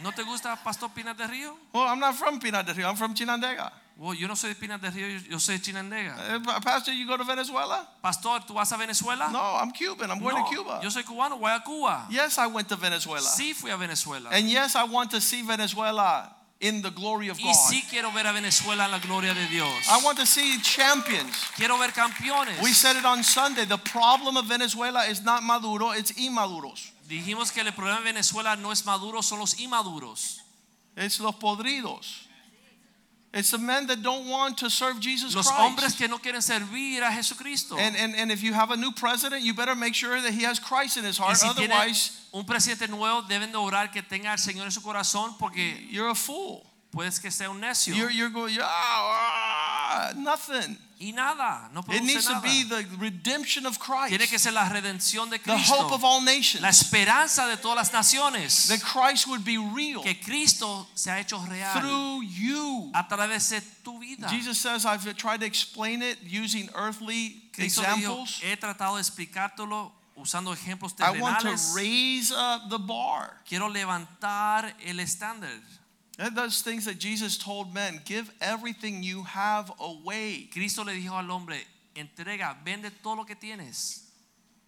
¿No te gusta Pastor Pinar del Río? Well, I'm not from Pinar del Rio. I'm from Chinandega. Oh, yo no soy de Pinar del Río, yo- soy de Chinandega. Uh, Pastor, you go to Venezuela? Pastor, ¿tú vas a Venezuela? No, I'm Cuban. I'm going No, to Cuba. Yo soy cubano, voy a Cuba. Yes, I went to Venezuela. Sí fui a Venezuela. And yes, I want to see Venezuela in the glory of God. sí quiero ver a Venezuela en la gloria de Dios. I want to see champions. Quiero ver campeones. We said it on Sunday. The problem of Venezuela is not Maduro, it's inmaduros. Dijimos que el problema de Venezuela no es Maduro, son los inmaduros. It's los podridos. It's the men that don't want to serve Jesus Los hombres Christ. que no quieren servir a Jesucristo. And, and, and if you have a new president, you better make sure that he has Christ in his heart. si Otherwise, un presidente nuevo, deben de orar que tenga al Señor en su corazón porque you're a fool. puedes que sea un necio. You're, you're going, yeah, ah, nothing. Y nada, no It needs to be the redemption of Christ, Tiene que ser la redención de the hope of all nations, La esperanza de todas las naciones. that Christ would be real Que Cristo se ha hecho real through you. a través de tu vida. Jesus says, I've tried to explain it using earthly Cristo dijo, examples. he tratado de explicártelo usando ejemplos I want to raise up the bar. Quiero levantar el estándar. And those things that Jesus told men, give everything you have away. Cristo le dijo al hombre, entrega, vende todo lo que tienes.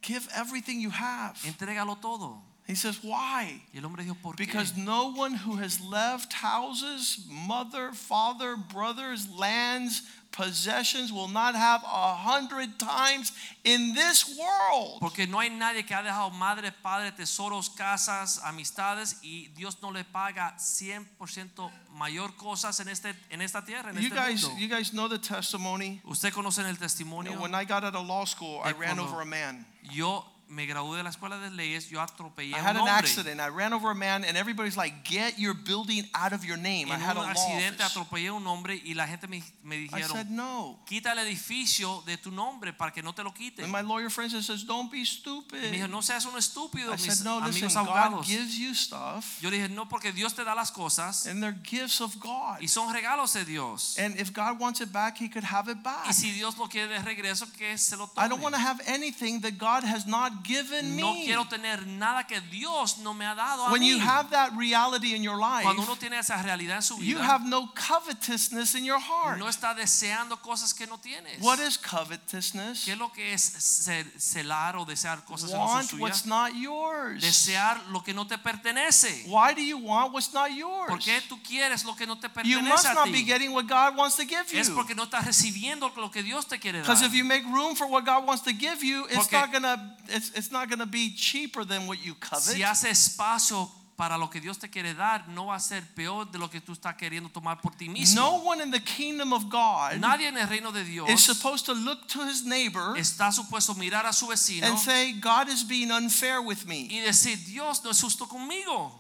Give everything you have. Entrégalo todo. He says, why? Y el hombre dijo, ¿por qué? Because no one who has left houses, mother, father, brothers, lands, possessions will not have a hundred times in this world. Porque no hay nadie que ha dejado madre, padre, tesoros, casas, amistades y Dios no le paga 100% mayor cosas en este en esta tierra, en You este guys, mundo. you guys know the testimony. Usted conocen el testimonio. When I got out of law school, I ran over a man. Yo me gradué de la escuela de leyes, yo atropellé I a had an hombre. accident. I ran over a man, and everybody's like, "Get your building out of your name." I En had a un law accidente office. atropellé a un hombre y la gente me, me I dijeron, said no, quita el edificio de tu nombre para que no te lo quiten. and my lawyer friend says, "Don't be Y me stupid." dijo, no seas un estúpido, I mis said, "No, listen. amigos God abogados. gives you stuff, Yo dije, no, porque Dios te da las cosas and they're gifts of God. y son regalos de Dios. And if God wants it back, He could have it back. Y si Dios lo quiere de regreso, que se lo I don't want tome. to have anything that God has not given No quiero tener nada que Dios no me ha dado a When mí. you have that reality in your life, Cuando uno tiene esa realidad en su you have no covetousness in your heart. no está deseando cosas que no tienes. What is covetousness? ¿Qué es lo que es ce- celar o desear cosas que no son Want what's not yours. Desear lo que no te pertenece. Why do you want what's not yours? ¿Por qué tú quieres lo que no te You must a not be getting what God wants to give Es you. porque no estás recibiendo lo que Dios te quiere dar. Because if you make room for what God wants to give you, it's Porque- not gonna it's, it's not gonna be cheaper than what you covet. Si hace espacio para lo que Dios te quiere dar, no va a ser peor de lo que tú estás queriendo tomar por ti mismo. No one in the kingdom of God Nadie en el reino de Dios is supposed to look to his neighbor está supuesto mirar a su vecino and say, God is being unfair with me. y decir, Dios no es justo conmigo.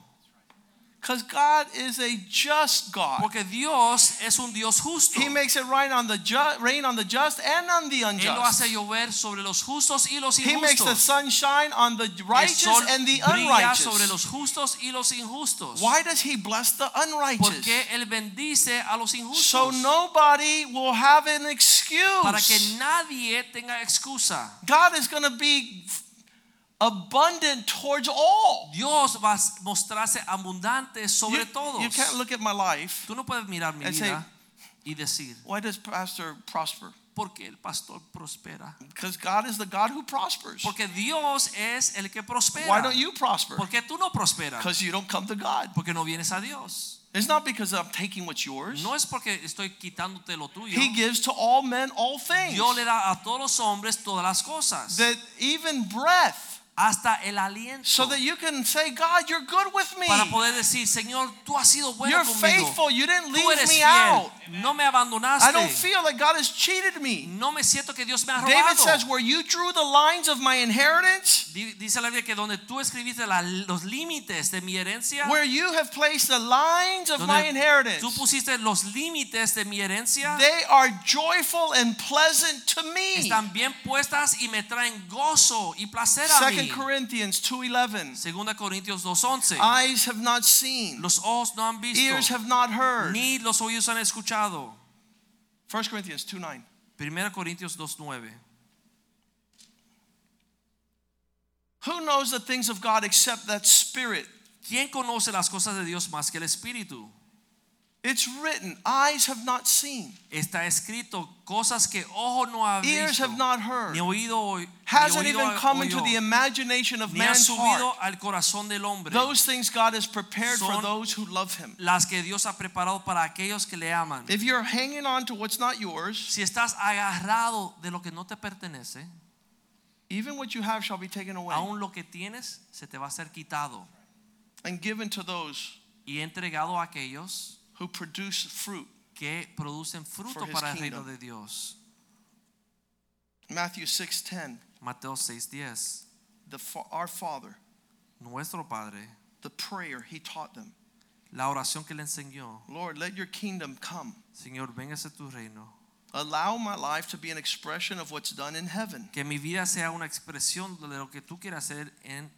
Because God is a just God. Porque Dios es un Dios justo. He makes it rain on the just, rain on the just and on the unjust. Él lo hace llover sobre los justos y los injustos. He makes the sun shine on the El righteous sol and the brilla sobre los justos y los injustos. Why does he bless the unrighteous? Porque Él bendice a los injustos. So nobody will have an excuse. Para que nadie tenga excusa. God is going to be abundant towards all. Dios va a mostrarse abundante sobre You, todos. you can't look at my life. Tú no puedes mirar mi And say- vida y decir, Why does pastor prosper? ¿por qué el pastor prospera? Because God is the God who prospers. Porque Dios es el que prospera. Why don't you prosper? ¿Por qué tú no prosperas? Because you don't come to God. Porque no vienes a Dios. It's not because I'm taking what's yours. No es porque estoy quitándote lo tuyo. He gives to all men all things. Dios le da a todos los hombres todas las cosas. That even breath. Hasta el aliento. So that you can say, God, you're good with me. para poder decir, Señor, tú has sido bueno You're conmigo. faithful. You didn't leave me fiel. out. No me abandonaste. I don't feel that God has cheated me. no me siento que Dios me ha robado. David says, Where you drew the lines of my inheritance, Dice la Biblia que donde tú escribiste la- los límites de mi herencia, where you have placed the lines of my inheritance, tú pusiste los límites de mi herencia, they are joyful and pleasant to me. están bien puestas y me traen gozo y placer a mí. Second Corinthians 2:11. Segunda Corintios 2:11. Eyes have not seen, Los ojos no han visto, ears have not heard. ni los oídos han escuchado. 1 Corinthians 2:9. Primera Corintios 2:9. Who knows the things of God except that spirit? ¿Quién conoce las cosas de Dios más que el Espíritu? It's written, eyes have not seen, Está escrito cosas que ojo no ha ears have not heard, ni oído, hasn't oído even come into the imagination of ni man's heart. al corazón del hombre. Those things God has prepared for those who love Him. las que Dios ha preparado para aquellos que le aman. If you're hanging on to what's not yours, Si estás agarrado de lo que no te pertenece, even what you have shall be taken away aún lo que tienes se te va a ser quitado and given to those y entregado a aquellos who produce fruit. que producen fruto para el reino de Dios. Matthew 6:10, Mateo 6:10. the our Father, Nuestro Padre, the prayer He taught them. la oración que le enseñó, Lord, let your kingdom come. Señor, véngase tu reino. Allow my life to be an expression of what's done in heaven. Que mi vida sea una expresión de lo que tú quieras hacer en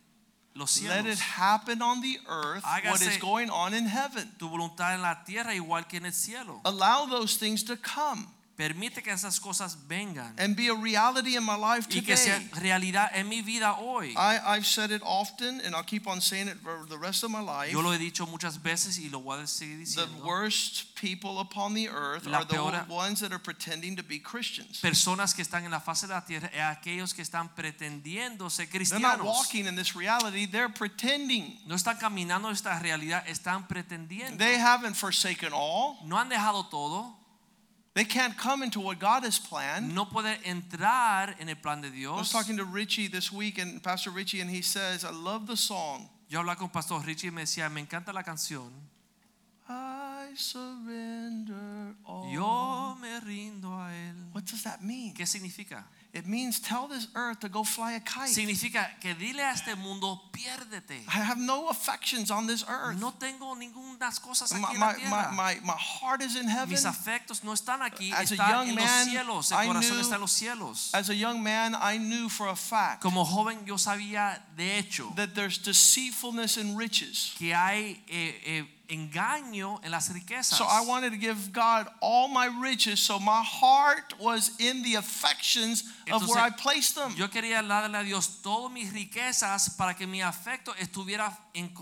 los Let it happen on the earth what is going on in heaven. Tu voluntad en la tierra igual que en el cielo. Allow those things to come Permite que esas cosas vengan and be a reality in my life y que sea today. realidad en mi vida hoy. I, I've said it often and I'll keep on saying it for the rest of my life. Yo lo he dicho muchas veces y lo voy a seguir The diciendo. worst people upon the earth La are the ones that are pretending to be Christians. Personas que están en la fase de la tierra es aquellos que están pretendiendo ser They're not cristianos. walking in this reality, they're pretending. No están caminando esta realidad, están pretendiendo. They haven't forsaken all. No han dejado todo. They can't come into what God has planned. No pueden entrar en el plan de Dios. I was talking to Richie this week and Pastor Richie, and he says, I love the song. Yo hablaba con Pastor Richie y me decía, me encanta la canción. I surrender all. Yo me rindo a él. What does that mean? ¿Qué significa? It means tell this earth to go fly a kite. Significa que dile a este mundo, piérdete. I have no affections on this earth. No tengo ninguna cosas aquí My, en la my, my, tierra. my, my heart is in heaven. Mis afectos no están aquí, As a young en los man, cielos. I corazón knew- está en los cielos. As a young man, I knew for a fact Como joven yo sabía de hecho that there's deceitfulness in riches. que hay eh, eh, engaño en las riquezas. So I wanted to give God all my riches, so my heart was in the affections of where I placed them. Yo quería darle a Dios todas mis riquezas para que mi afecto estuviera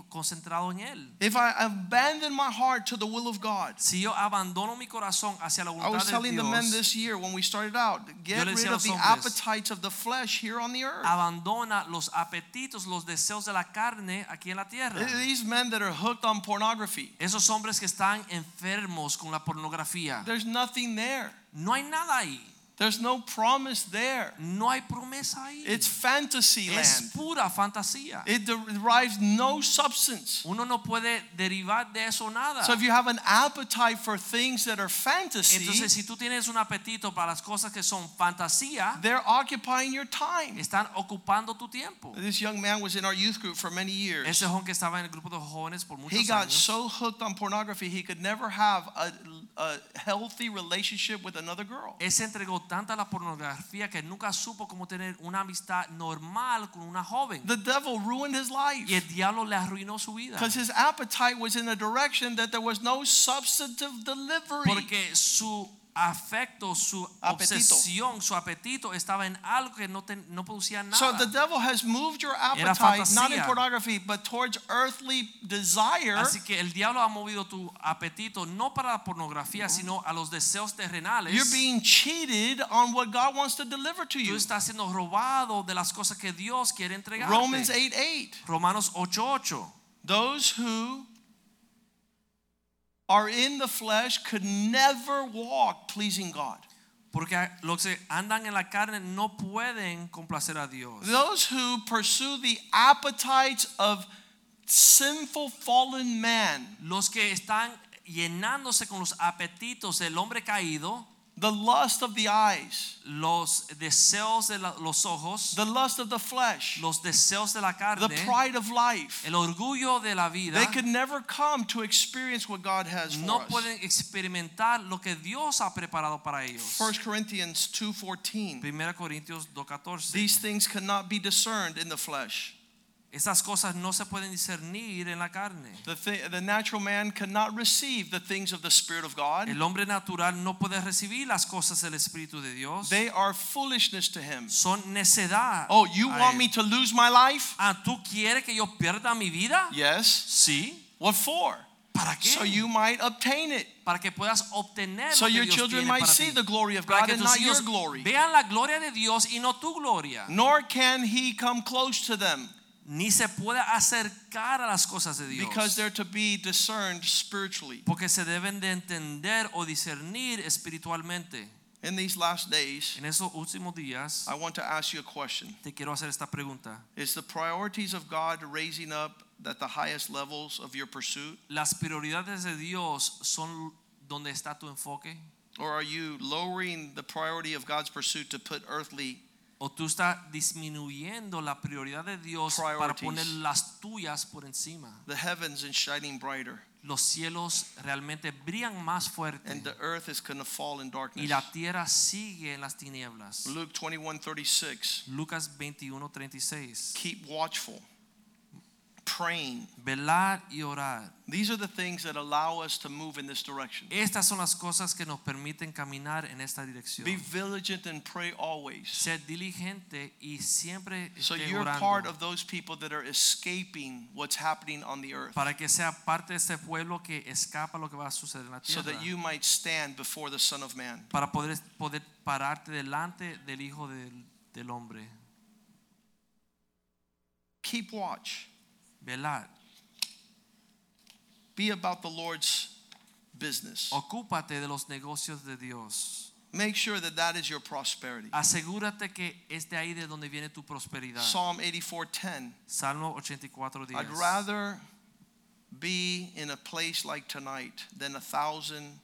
concentrado en Él. If I abandon my heart to the will of God, Si yo abandono mi corazón hacia la I was telling the men this year when we started out, get Yo le decía rid of the hombres, appetites of the flesh here on the earth. abandona los apetitos, los deseos de la carne aquí en la tierra. These men that are hooked on pornography, Esos hombres que están enfermos con la pornografía. there's nothing there. No hay nada ahí. There's no promise there. No hay promesa ahí. It's fantasy es land. pura fantasía. It derives no substance. Uno no puede derivar de eso nada. So if you have an appetite for things that are fantasy, Entonces, si tú tienes un apetito para las cosas que son fantasía, they're occupying your time. están ocupando tu tiempo. This young man was in our youth group for many years. Ese joven que estaba en el grupo de jóvenes por muchos He muchos got años, so hooked on pornography, he could never have a, a healthy relationship with another girl. él se entregó tanta a la pornografía que nunca supo cómo tener una amistad normal con una joven. The devil ruined his life Y el diablo le arruinó su vida. because his appetite was in a direction that there was no substantive delivery. Porque su afecto, su Apetito. obsesión, su apetito estaba en algo que no, ten- no producía nada. So the devil has moved your appetite not in pornography but towards earthly desire. Así que el diablo ha movido tu apetito no para la pornografía, sino a los deseos terrenales. You're being cheated on what God wants to deliver to Tú you. estás siendo robado de las cosas que Dios quiere entregarte. Romans 8 8. Romanos 8:8. Those who are in the flesh could never walk pleasing God. Porque los que andan en la carne no pueden complacer a Dios. Those who pursue the appetites of sinful fallen man, Los que están llenándose con los apetitos del hombre caído, the lust of the eyes, los deseos de la- los ojos, the lust of the flesh, los deseos de la carne, the pride of life, el orgullo de la vida, they could never come to experience what God has for no us. pueden experimentar lo que Dios ha preparado para ellos. 1 Corinthians 2:14. 1 Corintios 2:14. These things cannot be discerned in the flesh. Esas cosas no se pueden discernir en la carne. The, thi- the natural man cannot receive the things of the Spirit of God. El hombre natural no puede recibir las cosas del Espíritu de Dios. They are foolishness to him. Son necedad. Oh, you want él. me to lose my life? Ah, ¿tú quieres que yo pierda mi vida? Yes. Sí. What for? ¿Para qué? So you might obtain it. para que puedas obtener So your Dios children might see ti. the glory of Para God and not your glory. vean la gloria de Dios y no tu gloria. Nor can he come close to them Ni se puede acercar a las cosas de Dios. because they're to be discerned spiritually. porque se deben de entender o discernir espiritualmente. In these last days, En esos últimos días I want to ask you a question. te quiero hacer esta pregunta. Is the priorities of God raising up at the highest levels of your pursuit? ¿Las prioridades de Dios son donde está tu enfoque? Or are you lowering the priority of God's pursuit to put earthly ¿O tú estás disminuyendo la prioridad de Dios para poner las tuyas por encima? the heavens and shining brighter, Los cielos realmente brillan más fuerte and the earth is going to fall in y darkness? la tierra sigue en las tinieblas. Luke 21 36. Lucas 21, 36. Keep watchful, praying. Velar y orar. These are the things that allow us to move in this direction. Estas son las cosas que nos permiten caminar en esta dirección. Be vigilant and pray always. Ser diligente y siempre So you're orando part of those people that are escaping what's happening on the earth para que sea parte de este pueblo que escapa lo que va a suceder en la tierra. so that you might stand before the Son of Man. para poder, poder pararte delante del Hijo del, del Hombre. Keep watch. Velar. Be about the Lord's business. Ocúpate de los negocios de Dios. Make sure that that is your prosperity. Asegúrate que es de ahí de donde viene tu prosperidad. Psalm 84:10. Salmo 84 días. I'd rather be in a place like tonight than a thousand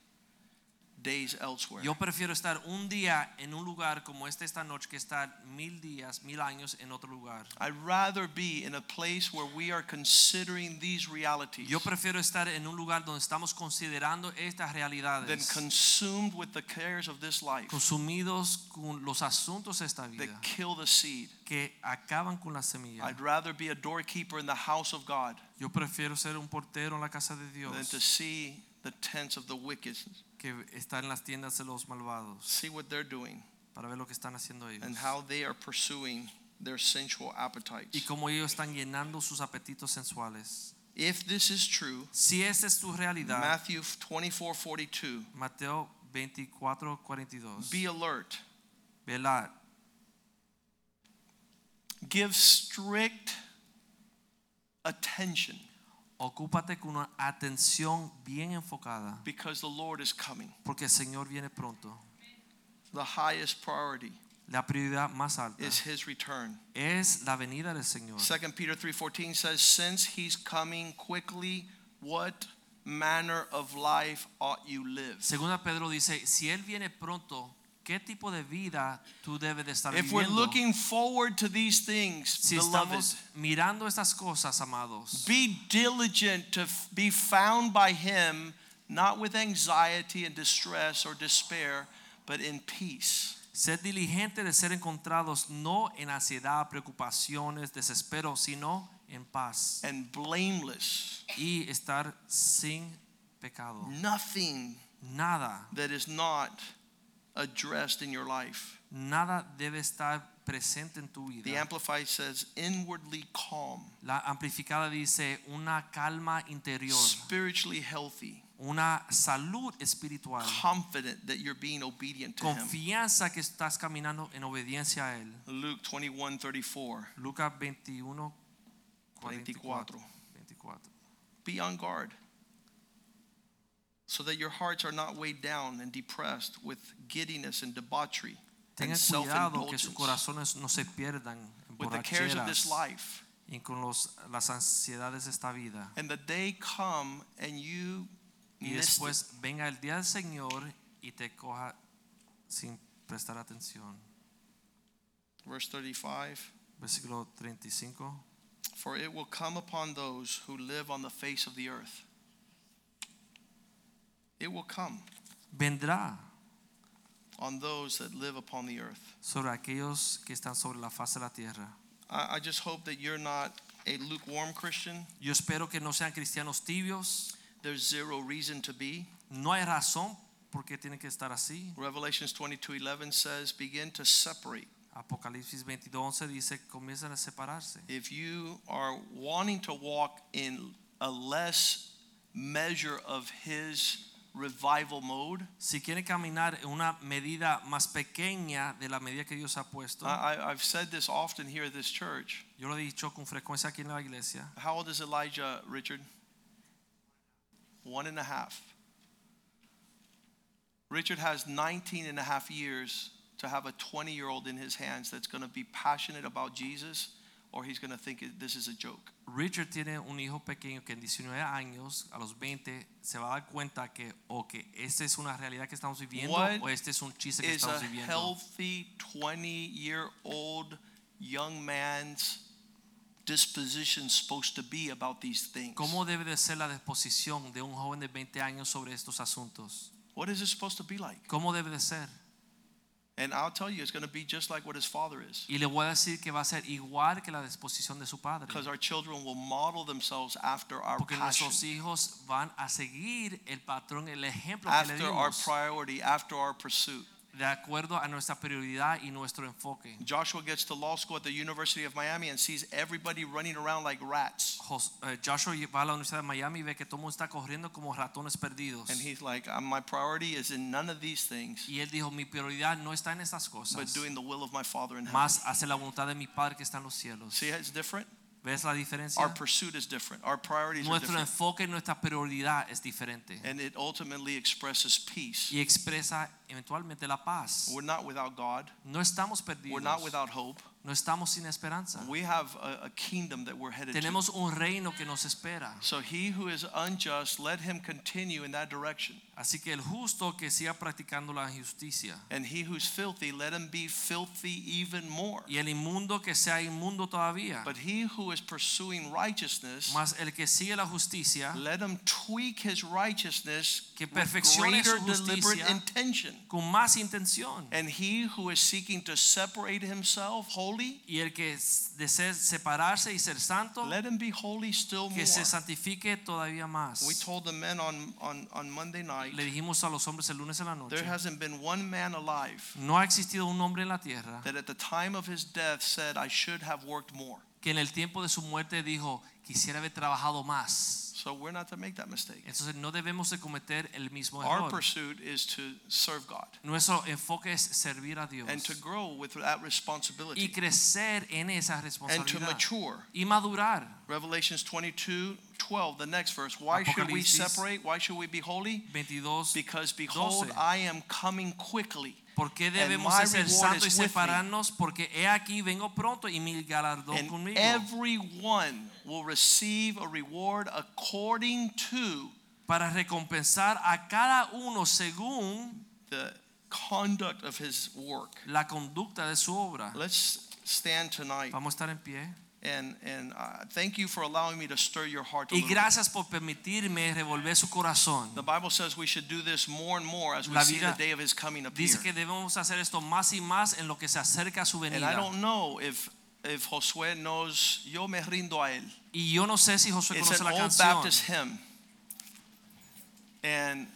days elsewhere. Yo prefiero estar un día en un lugar como este esta noche que estar mil días, mil años en otro lugar. I'd rather be in a place where we are considering these realities Yo prefiero estar en un lugar donde estamos considerando estas than consumed with the cares of this life consumidos con los asuntos de esta vida that kill the seed. que acaban con la semilla. I'd rather be a doorkeeper in the house of God Yo prefiero ser un portero en la casa de Dios. than to see the tents of the wicked, que estar en las tiendas de los malvados see what they're doing para ver lo que están haciendo ellos and how they are pursuing their sensual appetites. y cómo ellos están llenando sus apetitos sensuales. If this is true, Si esa es tu realidad, Matthew 24 42, Mateo 24, 42. be alert, Velar, give strict attention ocúpate con una atención bien enfocada, because the Lord is coming. porque el Señor viene pronto. The highest priority La prioridad más alta is his return. es la venida del Señor. 2 Peter 3:14 says since he's coming quickly what manner of life ought you live? Segunda Pedro dice, si él viene pronto, ¿qué tipo de vida tú debes de estar If we're viviendo? looking forward to these things, si beloved, estamos mirando estas cosas, amados, be diligent to f- be found by him not with anxiety and distress or despair, but in peace. Ser diligente de ser encontrados no en ansiedad, preocupaciones, desespero, sino en paz and blameless. y estar sin pecado. Nothing Nada, that is not addressed in your life. nada debe estar presente en tu vida. The. Amplified says inwardly calm, La amplificada dice una calma interior, spiritually healthy, una salud espiritual, confident that you're being obedient to him. confianza que estás caminando en obediencia a él. Luke 21 34. Lucas 21 44. 24. 24. Be on guard so that your hearts are not weighed down and depressed with giddiness and debauchery and Tengan cuidado que sus corazones no se pierdan en with the cares of this life. y con los, las ansiedades de esta vida. And the day come and you Y it. después venga el día del Señor y te coja sin prestar atención. Verse 35 Versículo 35. For it will come upon those who live on the face of the earth. It will come Vendrá on those that live upon the earth. sobre aquellos que están sobre la faz de la tierra. I, I just hope that you're not a lukewarm Christian. Yo espero que no sean cristianos tibios. There's zero reason to be. No hay razón por qué tienen que estar así. Revelations 22:11 says, "Begin to separate." Apocalipsis 22:11 dice, comienzan a separarse. If you are wanting to walk in a less measure of his revival mode, Si quieren caminar en una medida más pequeña de la medida que Dios ha puesto, I, I've said this often here at this church. yo lo he dicho con frecuencia aquí en la iglesia. How old is Elijah, Richard? One and a half. Richard has 19 and a half years to have a 20 year old in his hands that's going to be passionate about Jesus, or he's going to think this is a joke. Richard tiene un hijo pequeño que en 19 años, a los 20, se va a dar cuenta que o que esta es una realidad que estamos viviendo What o este es un chiste que estamos viviendo. healthy 20 year old young man's disposition supposed to be about these things? ¿Cómo debe de ser la disposición de un joven de 20 años sobre estos asuntos? What is it supposed to be like? ¿Cómo debe de ser? And I'll tell you, it's going to be just like what his father is. Y le voy a decir que va a ser igual que la disposición de su padre. Because our children will model themselves after our Porque passion, nuestros hijos van a seguir el patrón, el ejemplo que le after our priority, after our pursuit. De acuerdo a nuestra prioridad y nuestro enfoque. Joshua gets to law school at the University of Miami and sees everybody running around like rats. Jos- eh, Joshua va a la Universidad de Miami y ve que todo el mundo está corriendo como ratones perdidos. And he's like, "Uh, My priority is in none of these things, Y él dijo, mi prioridad no está en estas but cosas, doing the will of my Father in heaven. más hacer la voluntad de mi Padre que está en los cielos. See, it's different. ¿Ves la diferencia? Our pursuit is different. Our priorities are Nuestro different. enfoque y nuestra prioridad es diferente. And it ultimately expresses peace. Y expresa eventualmente la paz. We're not without God. No estamos perdidos. We're not without hope. No estamos sin esperanza. We have a, a kingdom that we're headed to. Tenemos un reino que nos espera. So he who is unjust, let him continue in that direction. Así que el justo que siga practicando la injusticia. And he who's filthy, let him be filthy even more. Y el inmundo que sea inmundo todavía. But he who is pursuing righteousness, Mas el que sigue la justicia, let him tweak his righteousness Que with perfeccione su greater deliberate intention. con más intención. And he who is seeking to separate himself holy, Y el que desea separarse y ser santo, let him be holy still more. se santifique todavía más. We told the men on, on, on Monday night, Le dijimos a los hombres el lunes en la noche, there hasn't been one man alive no ha existido un hombre en la tierra that at the time of his death said, I should have worked more. que en el tiempo de su muerte dijo, quisiera haber trabajado más. So we're not to make that mistake. Entonces no debemos de cometer el mismo Our pursuit is to serve God Nuestro enfoque es servir a Dios and to grow with that y responsibility crecer en esa and to mature. y madurar. Revelations 22 12, the next verse. Why should we separate? Why should we be holy? 22. Because behold, 12. I am coming quickly. ¿Por qué debemos my ser santos y separarnos? Porque he aquí vengo pronto y mi galardón And conmigo. everyone will receive a reward according to para recompensar a cada uno según the conduct of his work. la conducta de su obra. Let's stand tonight Vamos a estar en pie. And and uh, thank you for allowing me to stir your heart. Y gracias por permitirme revolver su corazón. The Bible says we should do this more and more as we see the day of his coming appear. Dice que debemos hacer esto más y más en lo que se acerca a su And I don't know if if Josué knows Yo me rindo a él. Y yo no sé si Josué It's conoce an la old canción. Baptist hymn. And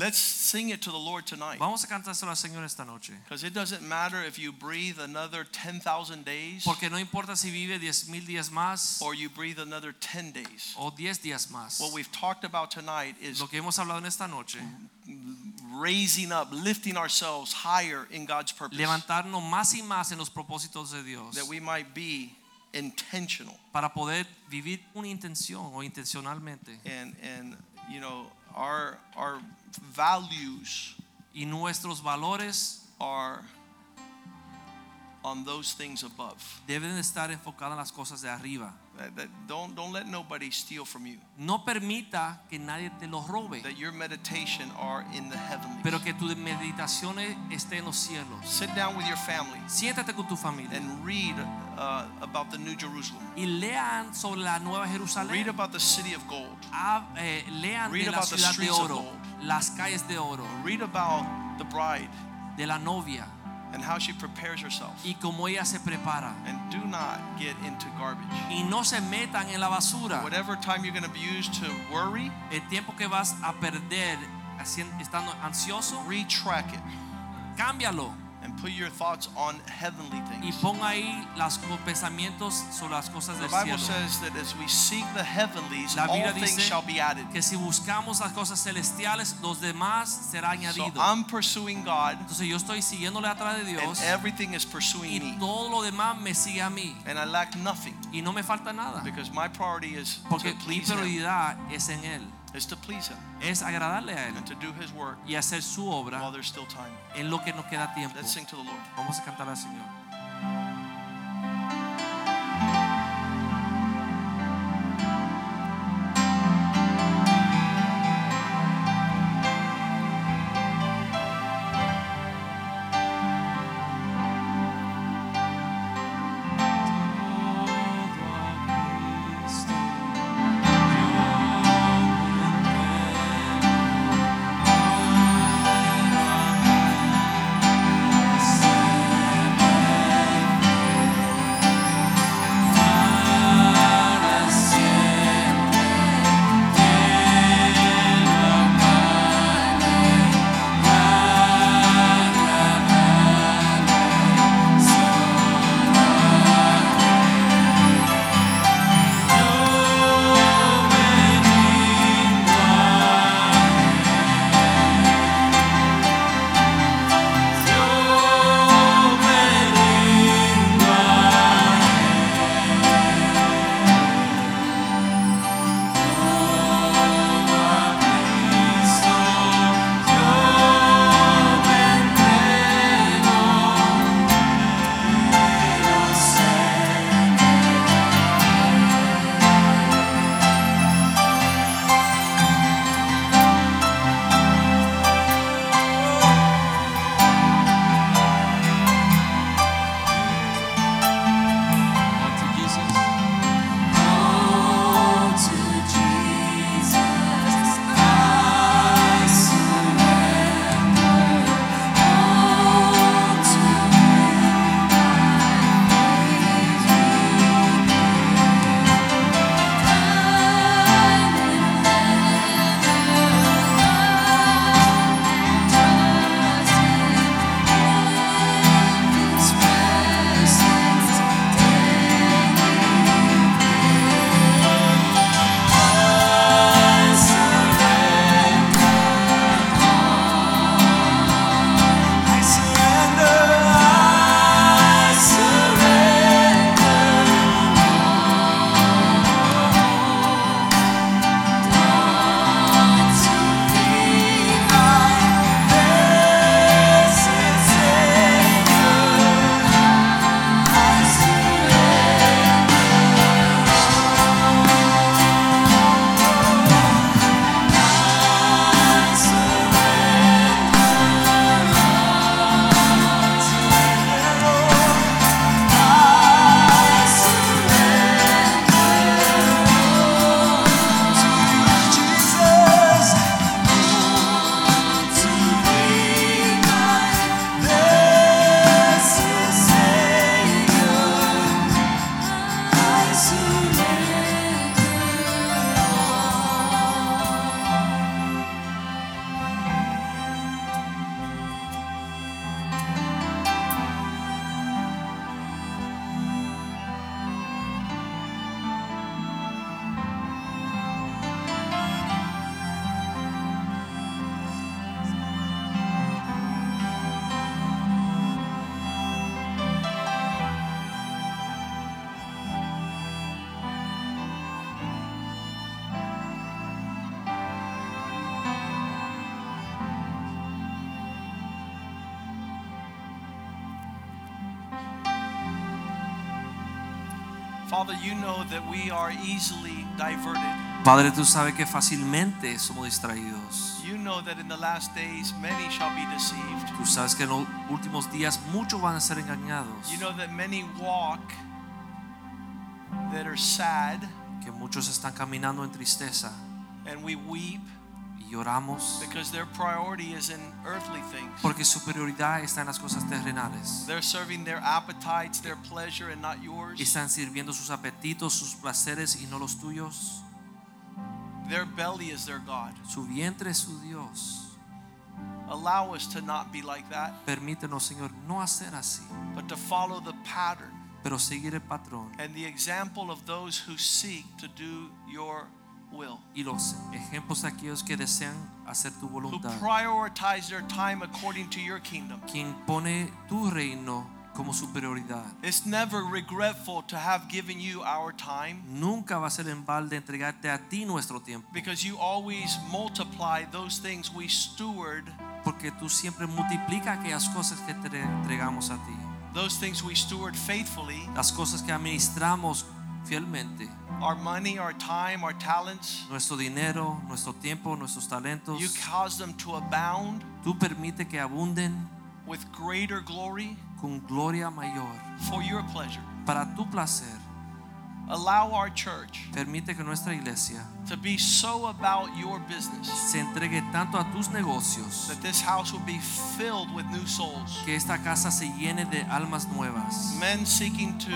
let's sing it to the Lord tonight. Vamos a cantárselo al Señor esta noche. Because it doesn't matter if you breathe another 10,000 days Porque no importa si vive 10 mil días más or you breathe another 10 days. o 10 días más. What we've talked about tonight is Lo que hemos hablado en esta noche, raising up, lifting ourselves higher in God's purpose. levantarnos más y más en los propósitos de Dios That we might be intentional. para poder vivir una intención o intencionalmente. And, and you know, our, our values Y nuestros valores are on those things above. deben estar enfocados en las cosas de arriba. Don't, don't let nobody steal from you. No permita que nadie te lo robe, That your meditation are in the heavenlies. pero que tus meditaciones estén en los cielos. Sit down with your family Siéntate con tu familia and read uh, about the New Jerusalem. y lean sobre la Nueva Jerusalén. Read about the city of gold. Ah, eh, lean Read de la about the ciudad de oro, gold. las calles de oro, Read about the bride de la novia and how she prepares herself. y cómo ella se prepara. And do not get into garbage. Y no se metan en la basura. Whatever time you're going to be used to worry, El tiempo que vas a perder estando ansioso, retrack it cámbialo and put your thoughts on heavenly y things. pon ahí los pensamientos sobre las cosas The del Bible cielo. says that as we seek the heavenlies, La all Biblia things shall be added. que si buscamos las cosas celestiales, los demás será So añadido. I'm pursuing God, Entonces yo estoy siguiéndole atrás de and Dios everything is y pursuing me, todo lo demás me sigue a mí and I lack nothing y no me falta nada because my priority is porque to mi Him, prioridad es en Él, is to please Him, es agradarle a Él and to do His work y hacer su obra. while there's still time. en lo que nos queda tiempo. Let's sing to the Lord. Vamos a cantar al Señor. Father, you know that we are easily diverted. Padre, tú sabes que fácilmente somos distraídos. You know that in the last days many shall be deceived. Tú sabes que en los últimos días muchos van a ser engañados. You know that many walk that are sad Que muchos están caminando en tristeza and we weep y lloramos because their priority is in earthly things. porque su prioridad está en las cosas terrenales. They're serving their appetites, their pleasure, and not yours. Están sirviendo sus apetitos, sus placeres y no los tuyos. Their belly is their God. Su vientre es su Dios. Allow us to not be like that, Permítenos, Señor, no hacer así, but to follow the pattern pero seguir el patrón and the example of those who seek to do your will, y los ejemplos aquellos que desean hacer tu who prioritize their time according to your kingdom. Quien pone tu reino como su prioridad. It's never regretful to have given you our time Nunca va a ser en balde entregarte a ti nuestro tiempo, because you always multiply those things we steward, porque tú siempre multiplicas aquellas cosas que te entregamos a ti. those things we steward faithfully, Las cosas que administramos fielmente, our money, our time, our talents. nuestro dinero, nuestro tiempo, nuestros talentos. You cause them to abound Tú permite que abunden with greater glory con gloria mayor for your pleasure. para tu placer. Allow our church Permite que nuestra iglesia to be so about your business se entregue tanto a tus negocios that this house will be filled with new souls. que esta casa se llene de almas nuevas. Men seeking to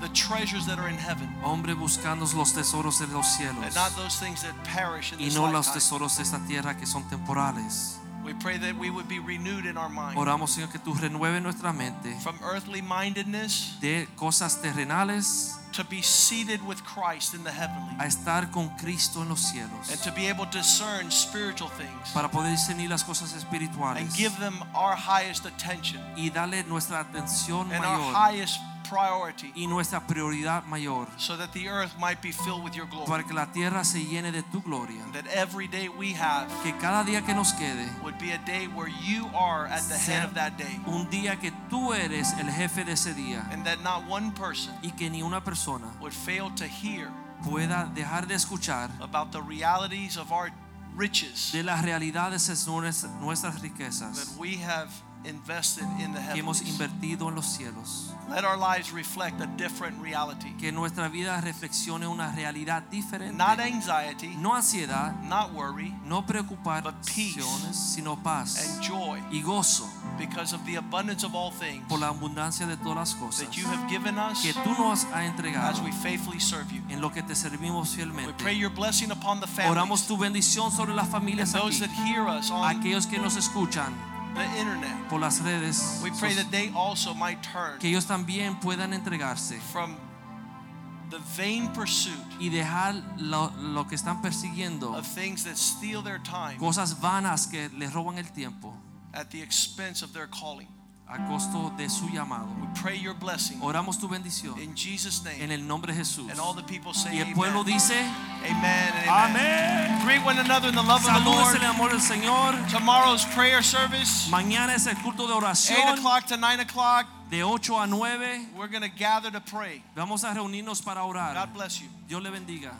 the treasures that are in heaven. Hombre buscando los tesoros de los cielos and not those things that perish in y no los tesoros de esta tierra que son temporales. We pray that we would be renewed in our mind. Oramos, Señor, que tú renueves nuestra mente from earthly mindedness de cosas terrenales to be seated with Christ in the heavenly. a estar con Cristo en los cielos and to be able to discern spiritual things. para poder discernir las cosas and espirituales give them our highest attention. y darle nuestra atención and our mayor highest priority y nuestra prioridad mayor so that the earth might be filled with your glory. para que la tierra se llene de tu gloria. That every day we have Que cada día que nos quede would be a day where you are at the head of that day un día que tú eres el jefe de ese día and that not one person y que ni una persona would fail to hear pueda dejar de escuchar about the realities of our riches de las realidades de nuestras nuestras that we have invested in the que hemos heavens. invertido en los cielos. Let our lives reflect a different reality. Que nuestra vida reflexione una realidad diferente. Not anxiety, No ansiedad, not worry, no preocupaciones, sino paz and joy y gozo because of the abundance of all things por la abundancia de todas las cosas that you have given us que tú nos has as entregado we faithfully serve you. en lo que te servimos We fielmente. pray your blessing upon the Oramos tu bendición sobre las and familias those aquí, that hear us on aquellos que nos escuchan the internet. por las redes, We pray that they also might turn que ellos también puedan entregarse from the vain pursuit y dejar lo, lo que están persiguiendo, of things that steal their time cosas vanas que les roban el tiempo at the expense of their calling. A costo de su llamado. We pray your blessing Oramos tu bendición in Jesus' en name. el nombre de Jesús. And all the people say Y el pueblo amen. dice, Amen amen. amén. Greet one another in the love of the Lord. en el amor del Señor. Tomorrow's prayer service, Mañana es el culto de oración. 8 o'clock to 9 o'clock. de 8 a 9. We're going to gather to pray. Vamos a reunirnos para orar. God bless you. Dios le bendiga.